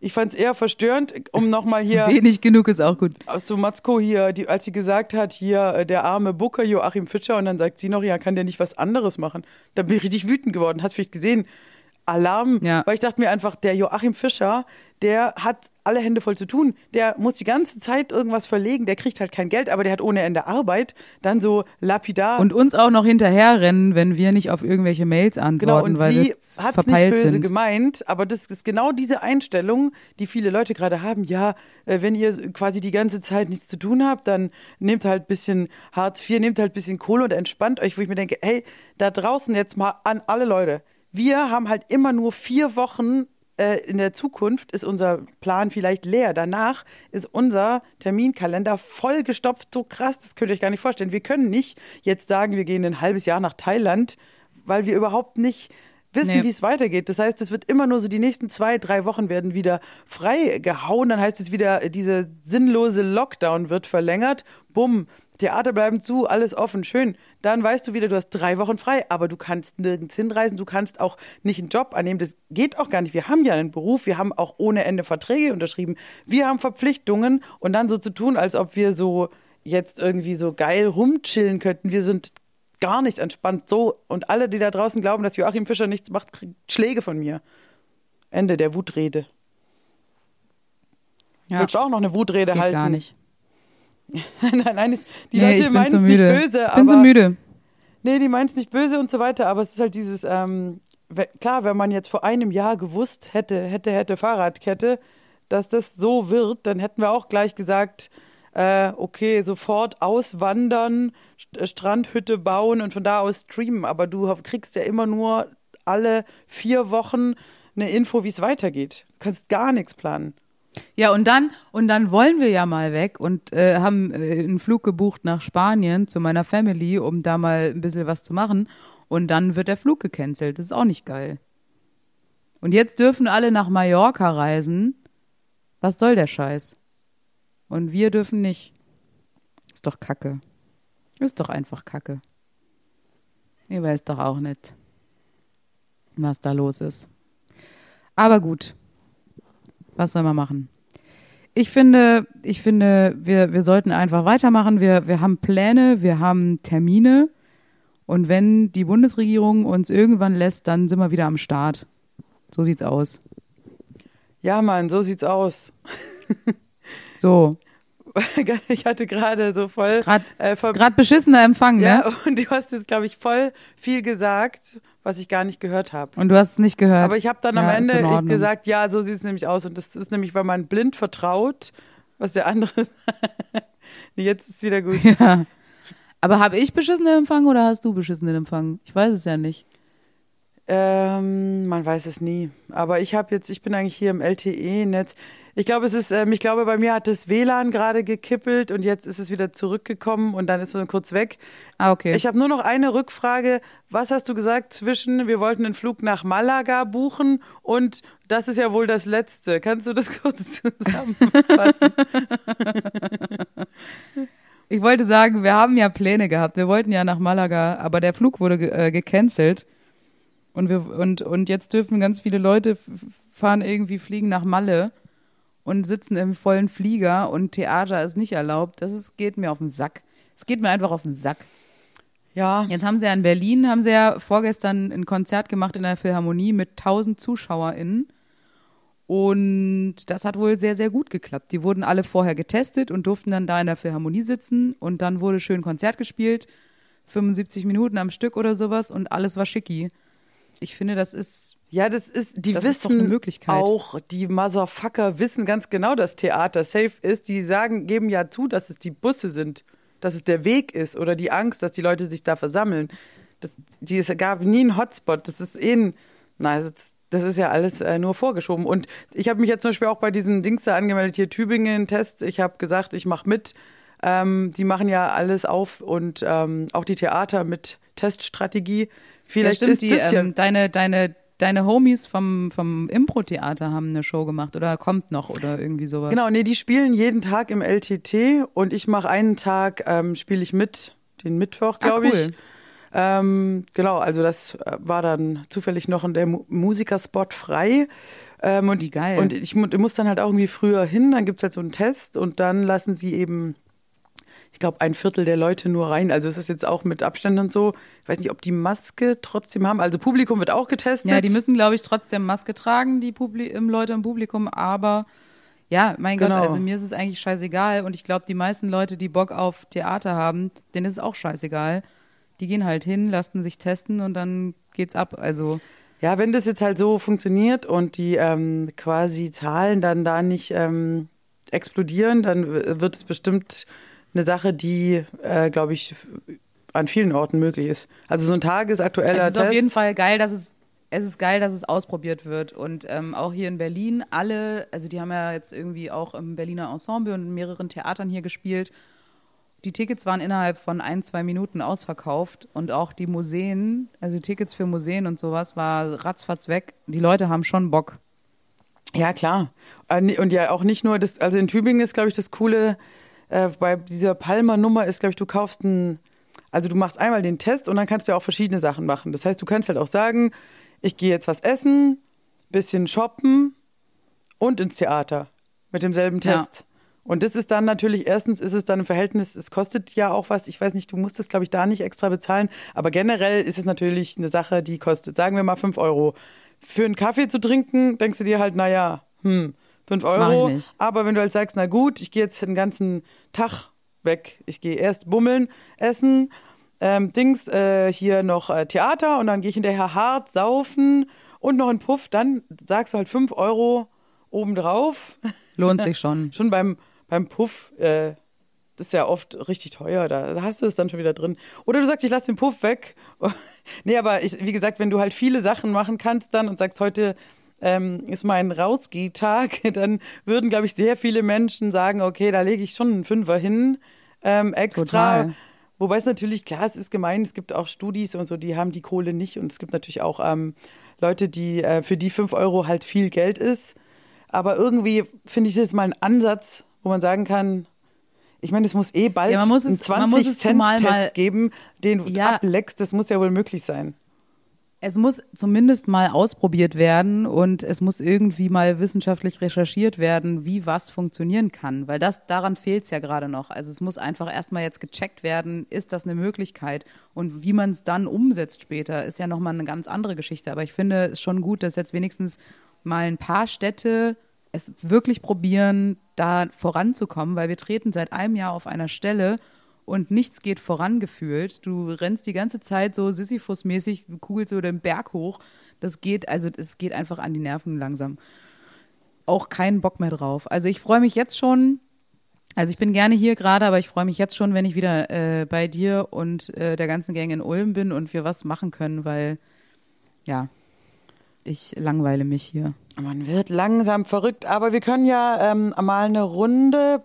Speaker 3: Ich fand es eher verstörend, um nochmal hier
Speaker 2: Wenig genug ist auch gut.
Speaker 3: aus so Matzko hier, die, als sie gesagt hat, hier äh, der arme Booker Joachim Fischer und dann sagt sie noch, ja, kann der nicht was anderes machen? Da bin ich richtig wütend geworden. Hast du vielleicht gesehen? Alarm,
Speaker 2: Ja.
Speaker 3: weil ich dachte mir einfach, der Joachim Fischer, der hat alle Hände voll zu tun. Der muss die ganze Zeit irgendwas verlegen, der kriegt halt kein Geld, aber der hat ohne Ende Arbeit. Dann so lapidar.
Speaker 2: Und uns auch noch hinterherrennen, wenn wir nicht auf irgendwelche Mails antworten,
Speaker 3: Genau, und
Speaker 2: weil
Speaker 3: sie hat es nicht böse
Speaker 2: sind.
Speaker 3: gemeint, aber das ist genau diese Einstellung, die viele Leute gerade haben. Ja, äh, wenn ihr quasi die ganze Zeit nichts zu tun habt, dann nehmt halt ein bisschen Hartz IV, nehmt halt ein bisschen Kohle und entspannt euch, wo ich mir denke, hey, da draußen jetzt mal an alle Leute. Wir haben halt immer nur vier Wochen äh, in der Zukunft ist unser Plan vielleicht leer. Danach ist unser Terminkalender voll gestopft, so krass, das könnt ihr euch gar nicht vorstellen. Wir können nicht jetzt sagen, wir gehen ein halbes Jahr nach Thailand, weil wir überhaupt nicht wissen,
Speaker 2: Nee.
Speaker 3: wie es weitergeht. Das heißt, es wird immer nur so, die nächsten zwei, drei Wochen werden wieder frei gehauen. Dann heißt es wieder, dieser sinnlose Lockdown wird verlängert. Bumm, Theater bleiben zu, alles offen, schön. Dann weißt du wieder, du hast drei Wochen frei, aber du kannst nirgends hinreisen, du kannst auch nicht einen Job annehmen. Das geht auch gar nicht. Wir haben ja einen Beruf, wir haben auch ohne Ende Verträge unterschrieben. Wir haben Verpflichtungen und dann so zu tun, als ob wir so jetzt irgendwie so geil rumchillen könnten. Wir sind gar nicht entspannt so. Und alle, die da draußen glauben, dass Joachim Fischer nichts macht, kriegen Schläge von mir. Ende der Wutrede.
Speaker 2: Ja,
Speaker 3: Willst du auch noch eine
Speaker 2: das
Speaker 3: Wutrede
Speaker 2: geht
Speaker 3: halten?
Speaker 2: gar nicht.
Speaker 3: nein, nein, ist- die
Speaker 2: nee, ich
Speaker 3: Leute
Speaker 2: bin
Speaker 3: meinen es nicht
Speaker 2: müde.
Speaker 3: böse,
Speaker 2: bin
Speaker 3: aber
Speaker 2: so müde.
Speaker 3: nee, die meinen es nicht böse und so weiter, aber es ist halt dieses, ähm, klar, wenn man jetzt vor einem Jahr gewusst hätte, hätte, hätte Fahrradkette, dass das so wird, dann hätten wir auch gleich gesagt, äh, okay, sofort auswandern, St äh, Strandhütte bauen und von da aus streamen. Aber du kriegst ja immer nur alle vier Wochen eine Info, wie es weitergeht. Du kannst gar nichts planen.
Speaker 2: Ja, und dann, und dann wollen wir ja mal weg und äh, haben äh, einen Flug gebucht nach Spanien zu meiner Family, um da mal ein bisschen was zu machen. Und dann wird der Flug gecancelt. Das ist auch nicht geil. Und jetzt dürfen alle nach Mallorca reisen. Was soll der Scheiß? Und wir dürfen nicht. Ist doch Kacke. Ist doch einfach Kacke. Ihr weiß doch auch nicht, was da los ist. Aber gut. Was soll man machen? Ich finde, ich finde, wir, wir sollten einfach weitermachen. Wir, wir haben Pläne, wir haben Termine. Und wenn die Bundesregierung uns irgendwann lässt, dann sind wir wieder am Start. So sieht's aus.
Speaker 3: Ja, Mann, so sieht's aus.
Speaker 2: So.
Speaker 3: Ich hatte gerade so voll.
Speaker 2: Ist gerade
Speaker 3: äh,
Speaker 2: grad beschissener Empfang,
Speaker 3: Ja,
Speaker 2: ne?
Speaker 3: und du hast jetzt, glaube ich, voll viel gesagt, was ich gar nicht gehört habe.
Speaker 2: Und du hast es nicht gehört.
Speaker 3: Aber ich habe dann am
Speaker 2: Ja, ist
Speaker 3: Ende gesagt, ja, so sieht es nämlich aus. Und das ist nämlich, weil man blind vertraut, was der andere. Nee, jetzt ist wieder gut.
Speaker 2: Ja. Aber habe ich beschissenen Empfang oder hast du beschissenen Empfang? Ich weiß es ja nicht.
Speaker 3: Ähm, man weiß es nie. Aber ich habe jetzt, ich bin eigentlich hier im LTE-Netz. Ich glaube, es ist, ähm, ich glaube, bei mir hat das WLAN gerade gekippelt und jetzt ist es wieder zurückgekommen und dann ist es kurz weg.
Speaker 2: Ah, okay.
Speaker 3: Ich habe nur noch eine Rückfrage. Was hast du gesagt zwischen, wir wollten einen Flug nach Malaga buchen und das ist ja wohl das Letzte. Kannst du das kurz zusammenfassen?
Speaker 2: Ich wollte sagen, wir haben ja Pläne gehabt. Wir wollten ja nach Malaga, aber der Flug wurde ge äh, gecancelt. Und, wir, und, und jetzt dürfen ganz viele Leute fahren irgendwie fliegen nach Malle und sitzen im vollen Flieger und Theater ist nicht erlaubt. Das ist, geht mir auf den Sack. Es geht mir einfach auf den Sack.
Speaker 3: ja,
Speaker 2: Jetzt haben sie ja in Berlin, haben sie ja vorgestern ein Konzert gemacht in der Philharmonie mit 1000 ZuschauerInnen. Und das hat wohl sehr, sehr gut geklappt. Die wurden alle vorher getestet und durften dann da in der Philharmonie sitzen. Und dann wurde schön Konzert gespielt. 75 Minuten am Stück oder sowas und alles war schicki. Ich finde, das ist
Speaker 3: ja, das ist, die
Speaker 2: Das ist doch
Speaker 3: wissen
Speaker 2: eine Möglichkeit.
Speaker 3: auch, die Motherfucker wissen ganz genau, dass Theater safe ist. Die sagen, geben ja zu, dass es die Busse sind, dass es der Weg ist oder die Angst, dass die Leute sich da versammeln. Das, die, es gab nie einen Hotspot. Das ist eh ein, na, das, das ist ja alles äh, nur vorgeschoben. Und ich habe mich jetzt zum Beispiel auch bei diesen Dings da angemeldet, hier Tübingen-Test. Ich habe gesagt, ich mache mit. Ähm, die machen ja alles auf und ähm, auch die Theater mit Teststrategie. Vielleicht
Speaker 2: ja, stimmt,
Speaker 3: ist
Speaker 2: die,
Speaker 3: das ja
Speaker 2: ähm, deine, deine, deine Homies vom, vom Impro-Theater haben eine Show gemacht oder kommt noch oder irgendwie sowas.
Speaker 3: Genau, nee, die spielen jeden Tag im LTT und ich mache einen Tag, ähm, spiele ich mit, den Mittwoch,
Speaker 2: Ah,
Speaker 3: glaube
Speaker 2: cool.
Speaker 3: ich. Ähm, genau, also das äh, war dann zufällig noch in der Mu Musikerspot frei. Ähm, und,
Speaker 2: Wie geil.
Speaker 3: Und ich mu muss dann halt auch irgendwie früher hin, dann gibt es halt so einen Test und dann lassen sie eben ich glaube, ein Viertel der Leute nur rein. Also es ist jetzt auch mit Abständen und so. Ich weiß nicht, ob die Maske trotzdem haben. Also Publikum wird auch getestet.
Speaker 2: Ja, die müssen, glaube ich, trotzdem Maske tragen, die Publi im Leute im Publikum, aber ja, mein Gott,
Speaker 3: Genau.
Speaker 2: also mir ist es eigentlich scheißegal und ich glaube, die meisten Leute, die Bock auf Theater haben, denen ist es auch scheißegal. Die gehen halt hin, lassen sich testen und dann geht's ab. Also
Speaker 3: Ja, wenn das jetzt halt so funktioniert und die ähm, quasi Zahlen dann da nicht ähm, explodieren, dann wird es bestimmt eine Sache, die, äh, glaube ich, an vielen Orten möglich ist. Also so ein tagesaktueller
Speaker 2: es ist
Speaker 3: Test.
Speaker 2: auf jeden Fall geil, dass es es ist geil, dass es ausprobiert wird und ähm, auch hier in Berlin alle, also die haben ja jetzt irgendwie auch im Berliner Ensemble und in mehreren Theatern hier gespielt. Die Tickets waren innerhalb von ein, zwei Minuten ausverkauft und auch die Museen, also Tickets für Museen und sowas war ratzfatz weg. Die Leute haben schon Bock.
Speaker 3: Ja, klar. Äh, Und ja, auch nicht nur das, also in Tübingen ist, glaube ich, das Coole, äh, bei dieser Palmer-Nummer ist, glaube ich, du kaufst ein, also du machst einmal den Test und dann kannst du ja auch verschiedene Sachen machen. Das heißt, du kannst halt auch sagen, ich gehe jetzt was essen, bisschen shoppen und ins Theater mit demselben
Speaker 2: Ja.
Speaker 3: Test. Und das ist dann natürlich, erstens ist es dann im Verhältnis, es kostet ja auch was, ich weiß nicht, du musst es, glaube ich, da nicht extra bezahlen, aber generell ist es natürlich eine Sache, die kostet, sagen wir mal 5 Euro. Für einen Kaffee zu trinken, denkst du dir halt, naja, hm, 5
Speaker 2: Mach
Speaker 3: Euro. Aber wenn du halt sagst, na gut, ich gehe jetzt den ganzen Tag weg, ich gehe erst bummeln, essen, ähm, Dings, äh, hier noch äh, Theater und dann gehe ich hinterher hart saufen und noch einen Puff, dann sagst du halt 5 Euro obendrauf.
Speaker 2: Lohnt sich schon.
Speaker 3: Schon beim, beim Puff, äh, das ist ja oft richtig teuer, da, da hast du es dann schon wieder drin. Oder du sagst, ich lasse den Puff weg. nee, aber ich, wie gesagt, wenn du halt viele Sachen machen kannst dann und sagst, heute ähm, ist mein Rausgehtag, dann würden, glaube ich, sehr viele Menschen sagen, okay, da lege ich schon einen Fünfer hin, ähm, extra.
Speaker 2: Total.
Speaker 3: Wobei es natürlich, klar, es ist gemein, es gibt auch Studis und so, die haben die Kohle nicht und es gibt natürlich auch ähm, Leute, die, äh, für die 5 Euro halt viel Geld ist. Aber irgendwie finde ich das mal ein Ansatz, wo man sagen kann, ich meine, es muss eh bald
Speaker 2: Ja, muss
Speaker 3: einen
Speaker 2: es- es zumal
Speaker 3: 20-Cent-Test
Speaker 2: mal-
Speaker 3: geben, den du
Speaker 2: Ja.
Speaker 3: ableckst. Das muss ja wohl möglich sein.
Speaker 2: Es muss zumindest mal ausprobiert werden und es muss irgendwie mal wissenschaftlich recherchiert werden, wie was funktionieren kann, weil das daran fehlt es ja gerade noch. Also es muss einfach erstmal jetzt gecheckt werden, ist das eine Möglichkeit und wie man es dann umsetzt später, ist ja nochmal eine ganz andere Geschichte. Aber ich finde es schon gut, dass jetzt wenigstens mal ein paar Städte es wirklich probieren, da voranzukommen, weil wir treten seit einem Jahr auf einer Stelle und nichts geht vorangefühlt. Du rennst die ganze Zeit so Sisyphus-mäßig, kugelst so den Berg hoch. Das geht, also es geht einfach an die Nerven langsam. Auch keinen Bock mehr drauf. Also ich freue mich jetzt schon. Also ich bin gerne hier gerade, aber ich freue mich jetzt schon, wenn ich wieder äh, bei dir und äh, der ganzen Gang in Ulm bin und wir was machen können, weil ja, ich langweile mich hier.
Speaker 3: Man wird langsam verrückt, aber wir können ja ähm, mal eine Runde.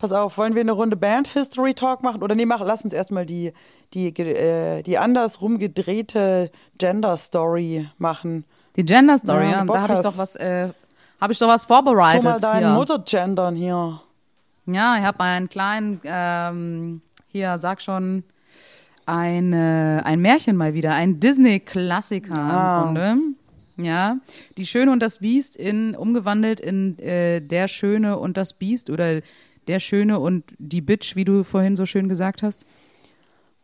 Speaker 3: Pass auf, wollen wir eine Runde Band History Talk machen? Oder nee, mach, lass uns erstmal die, die, äh, die andersrum gedrehte Gender Story machen.
Speaker 2: Die Gender Story,
Speaker 3: Ja,
Speaker 2: ja, da habe ich doch was, äh, habe ich doch was
Speaker 3: Tu
Speaker 2: vorbereitet.
Speaker 3: mal deinen
Speaker 2: hier.
Speaker 3: Mutter gendern hier.
Speaker 2: Ja, ich habe einen kleinen, ähm, hier, sag schon, ein, äh, ein Märchen mal wieder, ein Disney-Klassiker
Speaker 3: Ah.
Speaker 2: im Grunde. Ja, die Schöne und das Biest in, umgewandelt in äh, Der Schöne und das Biest oder Der Schöne und die Bitch, wie du vorhin so schön gesagt hast.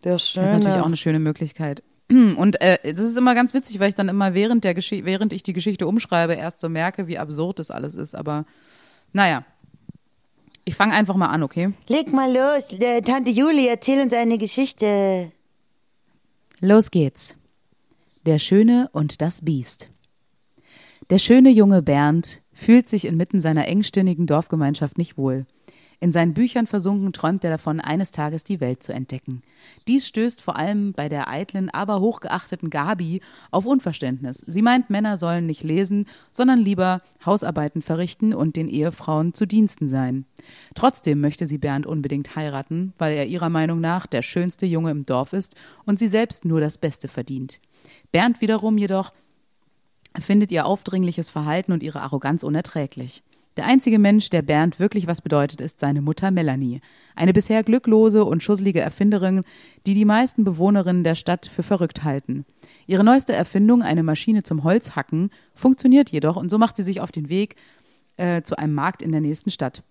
Speaker 3: Der
Speaker 2: Das
Speaker 3: schöne.
Speaker 2: ist natürlich auch eine schöne Möglichkeit. Und äh, das ist immer ganz witzig, weil ich dann immer während der während ich die Geschichte umschreibe, erst so merke, wie absurd das alles ist. Aber naja, ich fange einfach mal an, okay?
Speaker 4: Leg mal los, äh, Tante Julie, erzähl uns eine Geschichte.
Speaker 2: Los geht's. Der Schöne und das Biest. Der schöne junge Bernd fühlt sich inmitten seiner engstirnigen Dorfgemeinschaft nicht wohl. In seinen Büchern versunken träumt er davon, eines Tages die Welt zu entdecken. Dies stößt vor allem bei der eitlen, aber hochgeachteten Gabi auf Unverständnis. Sie meint, Männer sollen nicht lesen, sondern lieber Hausarbeiten verrichten und den Ehefrauen zu Diensten sein. Trotzdem möchte sie Bernd unbedingt heiraten, weil er ihrer Meinung nach der schönste Junge im Dorf ist und sie selbst nur das Beste verdient. Bernd wiederum jedoch findet ihr aufdringliches Verhalten und ihre Arroganz unerträglich. Der einzige Mensch, der Bernd wirklich was bedeutet, ist seine Mutter Melanie. Eine bisher glücklose und schusselige Erfinderin, die die meisten Bewohnerinnen der Stadt für verrückt halten. Ihre neueste Erfindung, eine Maschine zum Holzhacken, funktioniert jedoch und so macht sie sich auf den Weg äh, zu einem Markt in der nächsten Stadt.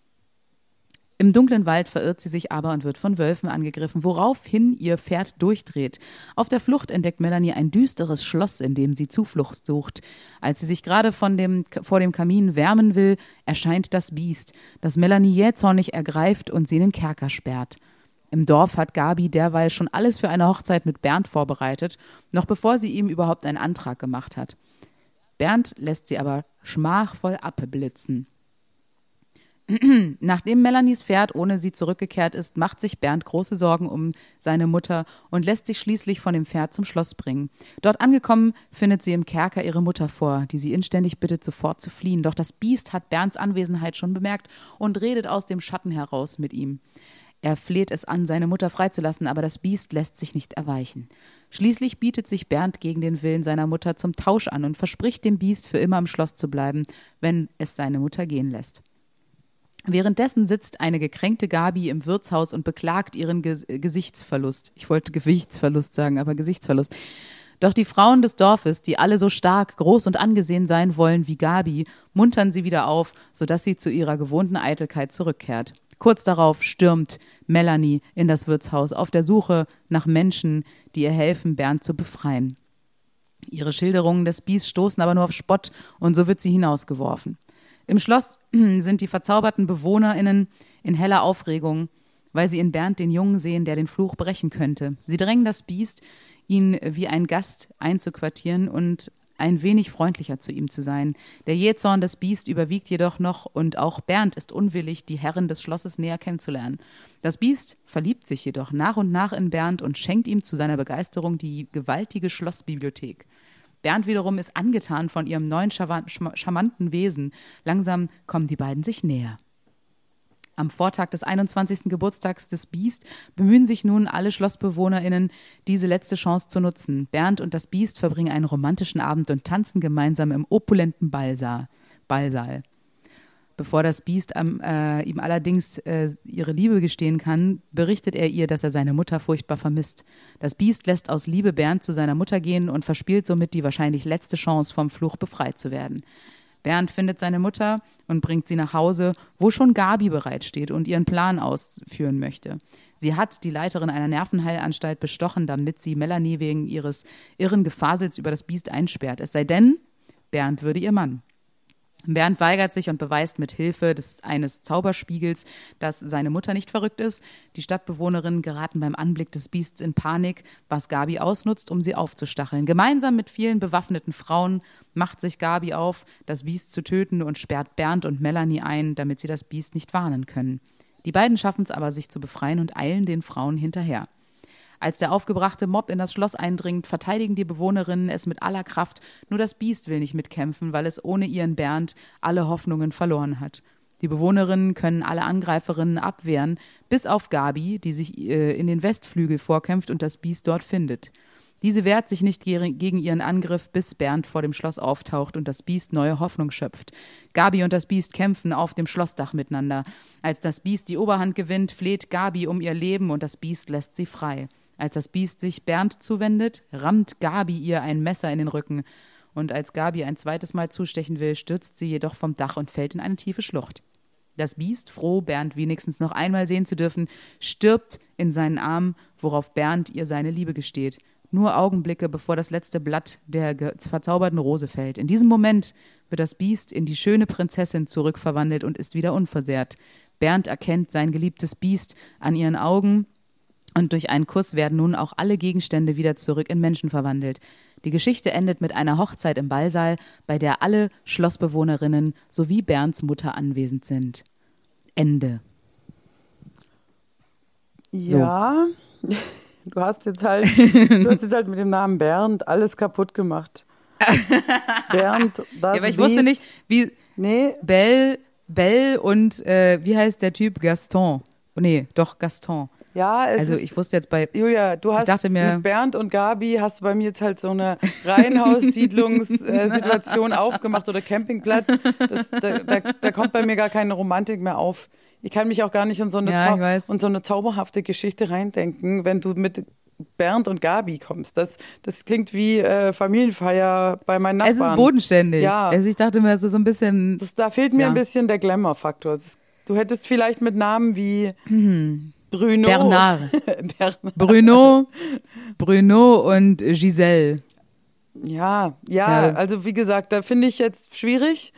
Speaker 2: Im dunklen Wald verirrt sie sich aber und wird von Wölfen angegriffen, woraufhin ihr Pferd durchdreht. Auf der Flucht entdeckt Melanie ein düsteres Schloss, in dem sie Zuflucht sucht. Als sie sich gerade von dem, vor dem Kamin wärmen will, erscheint das Biest, das Melanie jähzornig ergreift und sie in den Kerker sperrt. Im Dorf hat Gabi derweil schon alles für eine Hochzeit mit Bernd vorbereitet, noch bevor sie ihm überhaupt einen Antrag gemacht hat. Bernd lässt sie aber schmachvoll abblitzen. Nachdem Melanies Pferd ohne sie zurückgekehrt ist, macht sich Bernd große Sorgen um seine Mutter und lässt sich schließlich von dem Pferd zum Schloss bringen. Dort angekommen, findet sie im Kerker ihre Mutter vor, die sie inständig bittet, sofort zu fliehen. Doch das Biest hat Bernds Anwesenheit schon bemerkt und redet aus dem Schatten heraus mit ihm. Er fleht es an, seine Mutter freizulassen, aber das Biest lässt sich nicht erweichen. Schließlich bietet sich Bernd gegen den Willen seiner Mutter zum Tausch an und verspricht dem Biest für immer im Schloss zu bleiben, wenn es seine Mutter gehen lässt. Währenddessen sitzt eine gekränkte Gabi im Wirtshaus und beklagt ihren Ges Gesichtsverlust. Ich wollte Gewichtsverlust sagen, aber Gesichtsverlust. Doch die Frauen des Dorfes, die alle so stark, groß und angesehen sein wollen wie Gabi, muntern sie wieder auf, sodass sie zu ihrer gewohnten Eitelkeit zurückkehrt. Kurz darauf stürmt Melanie in das Wirtshaus auf der Suche nach Menschen, die ihr helfen, Bernd zu befreien. Ihre Schilderungen des Bies stoßen aber nur auf Spott und so wird sie hinausgeworfen. Im Schloss sind die verzauberten BewohnerInnen in heller Aufregung, weil sie in Bernd den Jungen sehen, der den Fluch brechen könnte. Sie drängen das Biest, ihn wie ein Gast einzuquartieren und ein wenig freundlicher zu ihm zu sein. Der Jähzorn des Biest überwiegt jedoch noch und auch Bernd ist unwillig, die Herren des Schlosses näher kennenzulernen. Das Biest verliebt sich jedoch nach und nach in Bernd und schenkt ihm zu seiner Begeisterung die gewaltige Schlossbibliothek. Bernd wiederum ist angetan von ihrem neuen charmanten Wesen. Langsam kommen die beiden sich näher. Am Vortag des 21. Geburtstags des Biest bemühen sich nun alle SchlossbewohnerInnen, diese letzte Chance zu nutzen. Bernd und das Biest verbringen einen romantischen Abend und tanzen gemeinsam im opulenten Ballsaal. Bevor das Biest ähm, äh, ihm allerdings äh, ihre Liebe gestehen kann, berichtet er ihr, dass er seine Mutter furchtbar vermisst. Das Biest lässt aus Liebe Bernd zu seiner Mutter gehen und verspielt somit die wahrscheinlich letzte Chance, vom Fluch befreit zu werden. Bernd findet seine Mutter und bringt sie nach Hause, wo schon Gabi bereitsteht und ihren Plan ausführen möchte. Sie hat die Leiterin einer Nervenheilanstalt bestochen, damit sie Melanie wegen ihres irren Gefasels über das Biest einsperrt. Es sei denn, Bernd würde ihr Mann. Bernd weigert sich und beweist mit Hilfe des, eines Zauberspiegels, dass seine Mutter nicht verrückt ist. Die Stadtbewohnerinnen geraten beim Anblick des Biests in Panik, was Gabi ausnutzt, um sie aufzustacheln. Gemeinsam mit vielen bewaffneten Frauen macht sich Gabi auf, das Biest zu töten und sperrt Bernd und Melanie ein, damit sie das Biest nicht warnen können. Die beiden schaffen es aber, sich zu befreien und eilen den Frauen hinterher. Als der aufgebrachte Mob in das Schloss eindringt, verteidigen die Bewohnerinnen es mit aller Kraft. Nur das Biest will nicht mitkämpfen, weil es ohne ihren Bernd alle Hoffnungen verloren hat. Die Bewohnerinnen können alle Angreiferinnen abwehren, bis auf Gabi, die sich äh, in den Westflügel vorkämpft und das Biest dort findet. Diese wehrt sich nicht gegen ihren Angriff, bis Bernd vor dem Schloss auftaucht und das Biest neue Hoffnung schöpft. Gabi und das Biest kämpfen auf dem Schlossdach miteinander. Als das Biest die Oberhand gewinnt, fleht Gabi um ihr Leben und das Biest lässt sie frei. Als das Biest sich Bernd zuwendet, rammt Gabi ihr ein Messer in den Rücken. Und als Gabi ein zweites Mal zustechen will, stürzt sie jedoch vom Dach und fällt in eine tiefe Schlucht. Das Biest, froh, Bernd wenigstens noch einmal sehen zu dürfen, stirbt in seinen Armen, worauf Bernd ihr seine Liebe gesteht. Nur Augenblicke, bevor das letzte Blatt der verzauberten Rose fällt. In diesem Moment wird das Biest in die schöne Prinzessin zurückverwandelt und ist wieder unversehrt. Bernd erkennt sein geliebtes Biest an ihren Augen und durch einen Kuss werden nun auch alle Gegenstände wieder zurück in Menschen verwandelt. Die Geschichte endet mit einer Hochzeit im Ballsaal, bei der alle Schlossbewohnerinnen sowie Bernds Mutter anwesend sind. Ende.
Speaker 3: Ja, du hast jetzt halt, du hast jetzt halt mit dem Namen Bernd alles kaputt gemacht. Bernd, das
Speaker 2: Ja, aber ich wusste nicht, wie
Speaker 3: Nee,
Speaker 2: Bell, Bell und äh, wie heißt der Typ Gaston? Oh, nee, doch Gaston.
Speaker 3: Ja, es
Speaker 2: Also ich wusste jetzt bei
Speaker 3: Julia, du hast
Speaker 2: dachte mir-
Speaker 3: mit Bernd und Gabi hast du bei mir jetzt halt so eine Reihenhaussiedlungssituation aufgemacht oder Campingplatz. Das, da, da, da kommt bei mir gar keine Romantik mehr auf. Ich kann mich auch gar nicht in so eine,
Speaker 2: Ja,
Speaker 3: in so eine zauberhafte Geschichte reindenken, wenn du mit Bernd und Gabi kommst. Das, das klingt wie äh, Familienfeier bei meinen Nachbarn.
Speaker 2: Es ist bodenständig.
Speaker 3: Ja.
Speaker 2: Also ich dachte mir, es ist so ein bisschen.
Speaker 3: Das, da fehlt mir
Speaker 2: Ja.
Speaker 3: ein bisschen der Glamour-Faktor. Du hättest vielleicht mit Namen wie Bruno.
Speaker 2: Bernard.
Speaker 3: Bernard.
Speaker 2: Bruno, Bruno und Giselle.
Speaker 3: Ja, ja,
Speaker 2: Ja.
Speaker 3: also wie gesagt, da finde ich jetzt schwierig,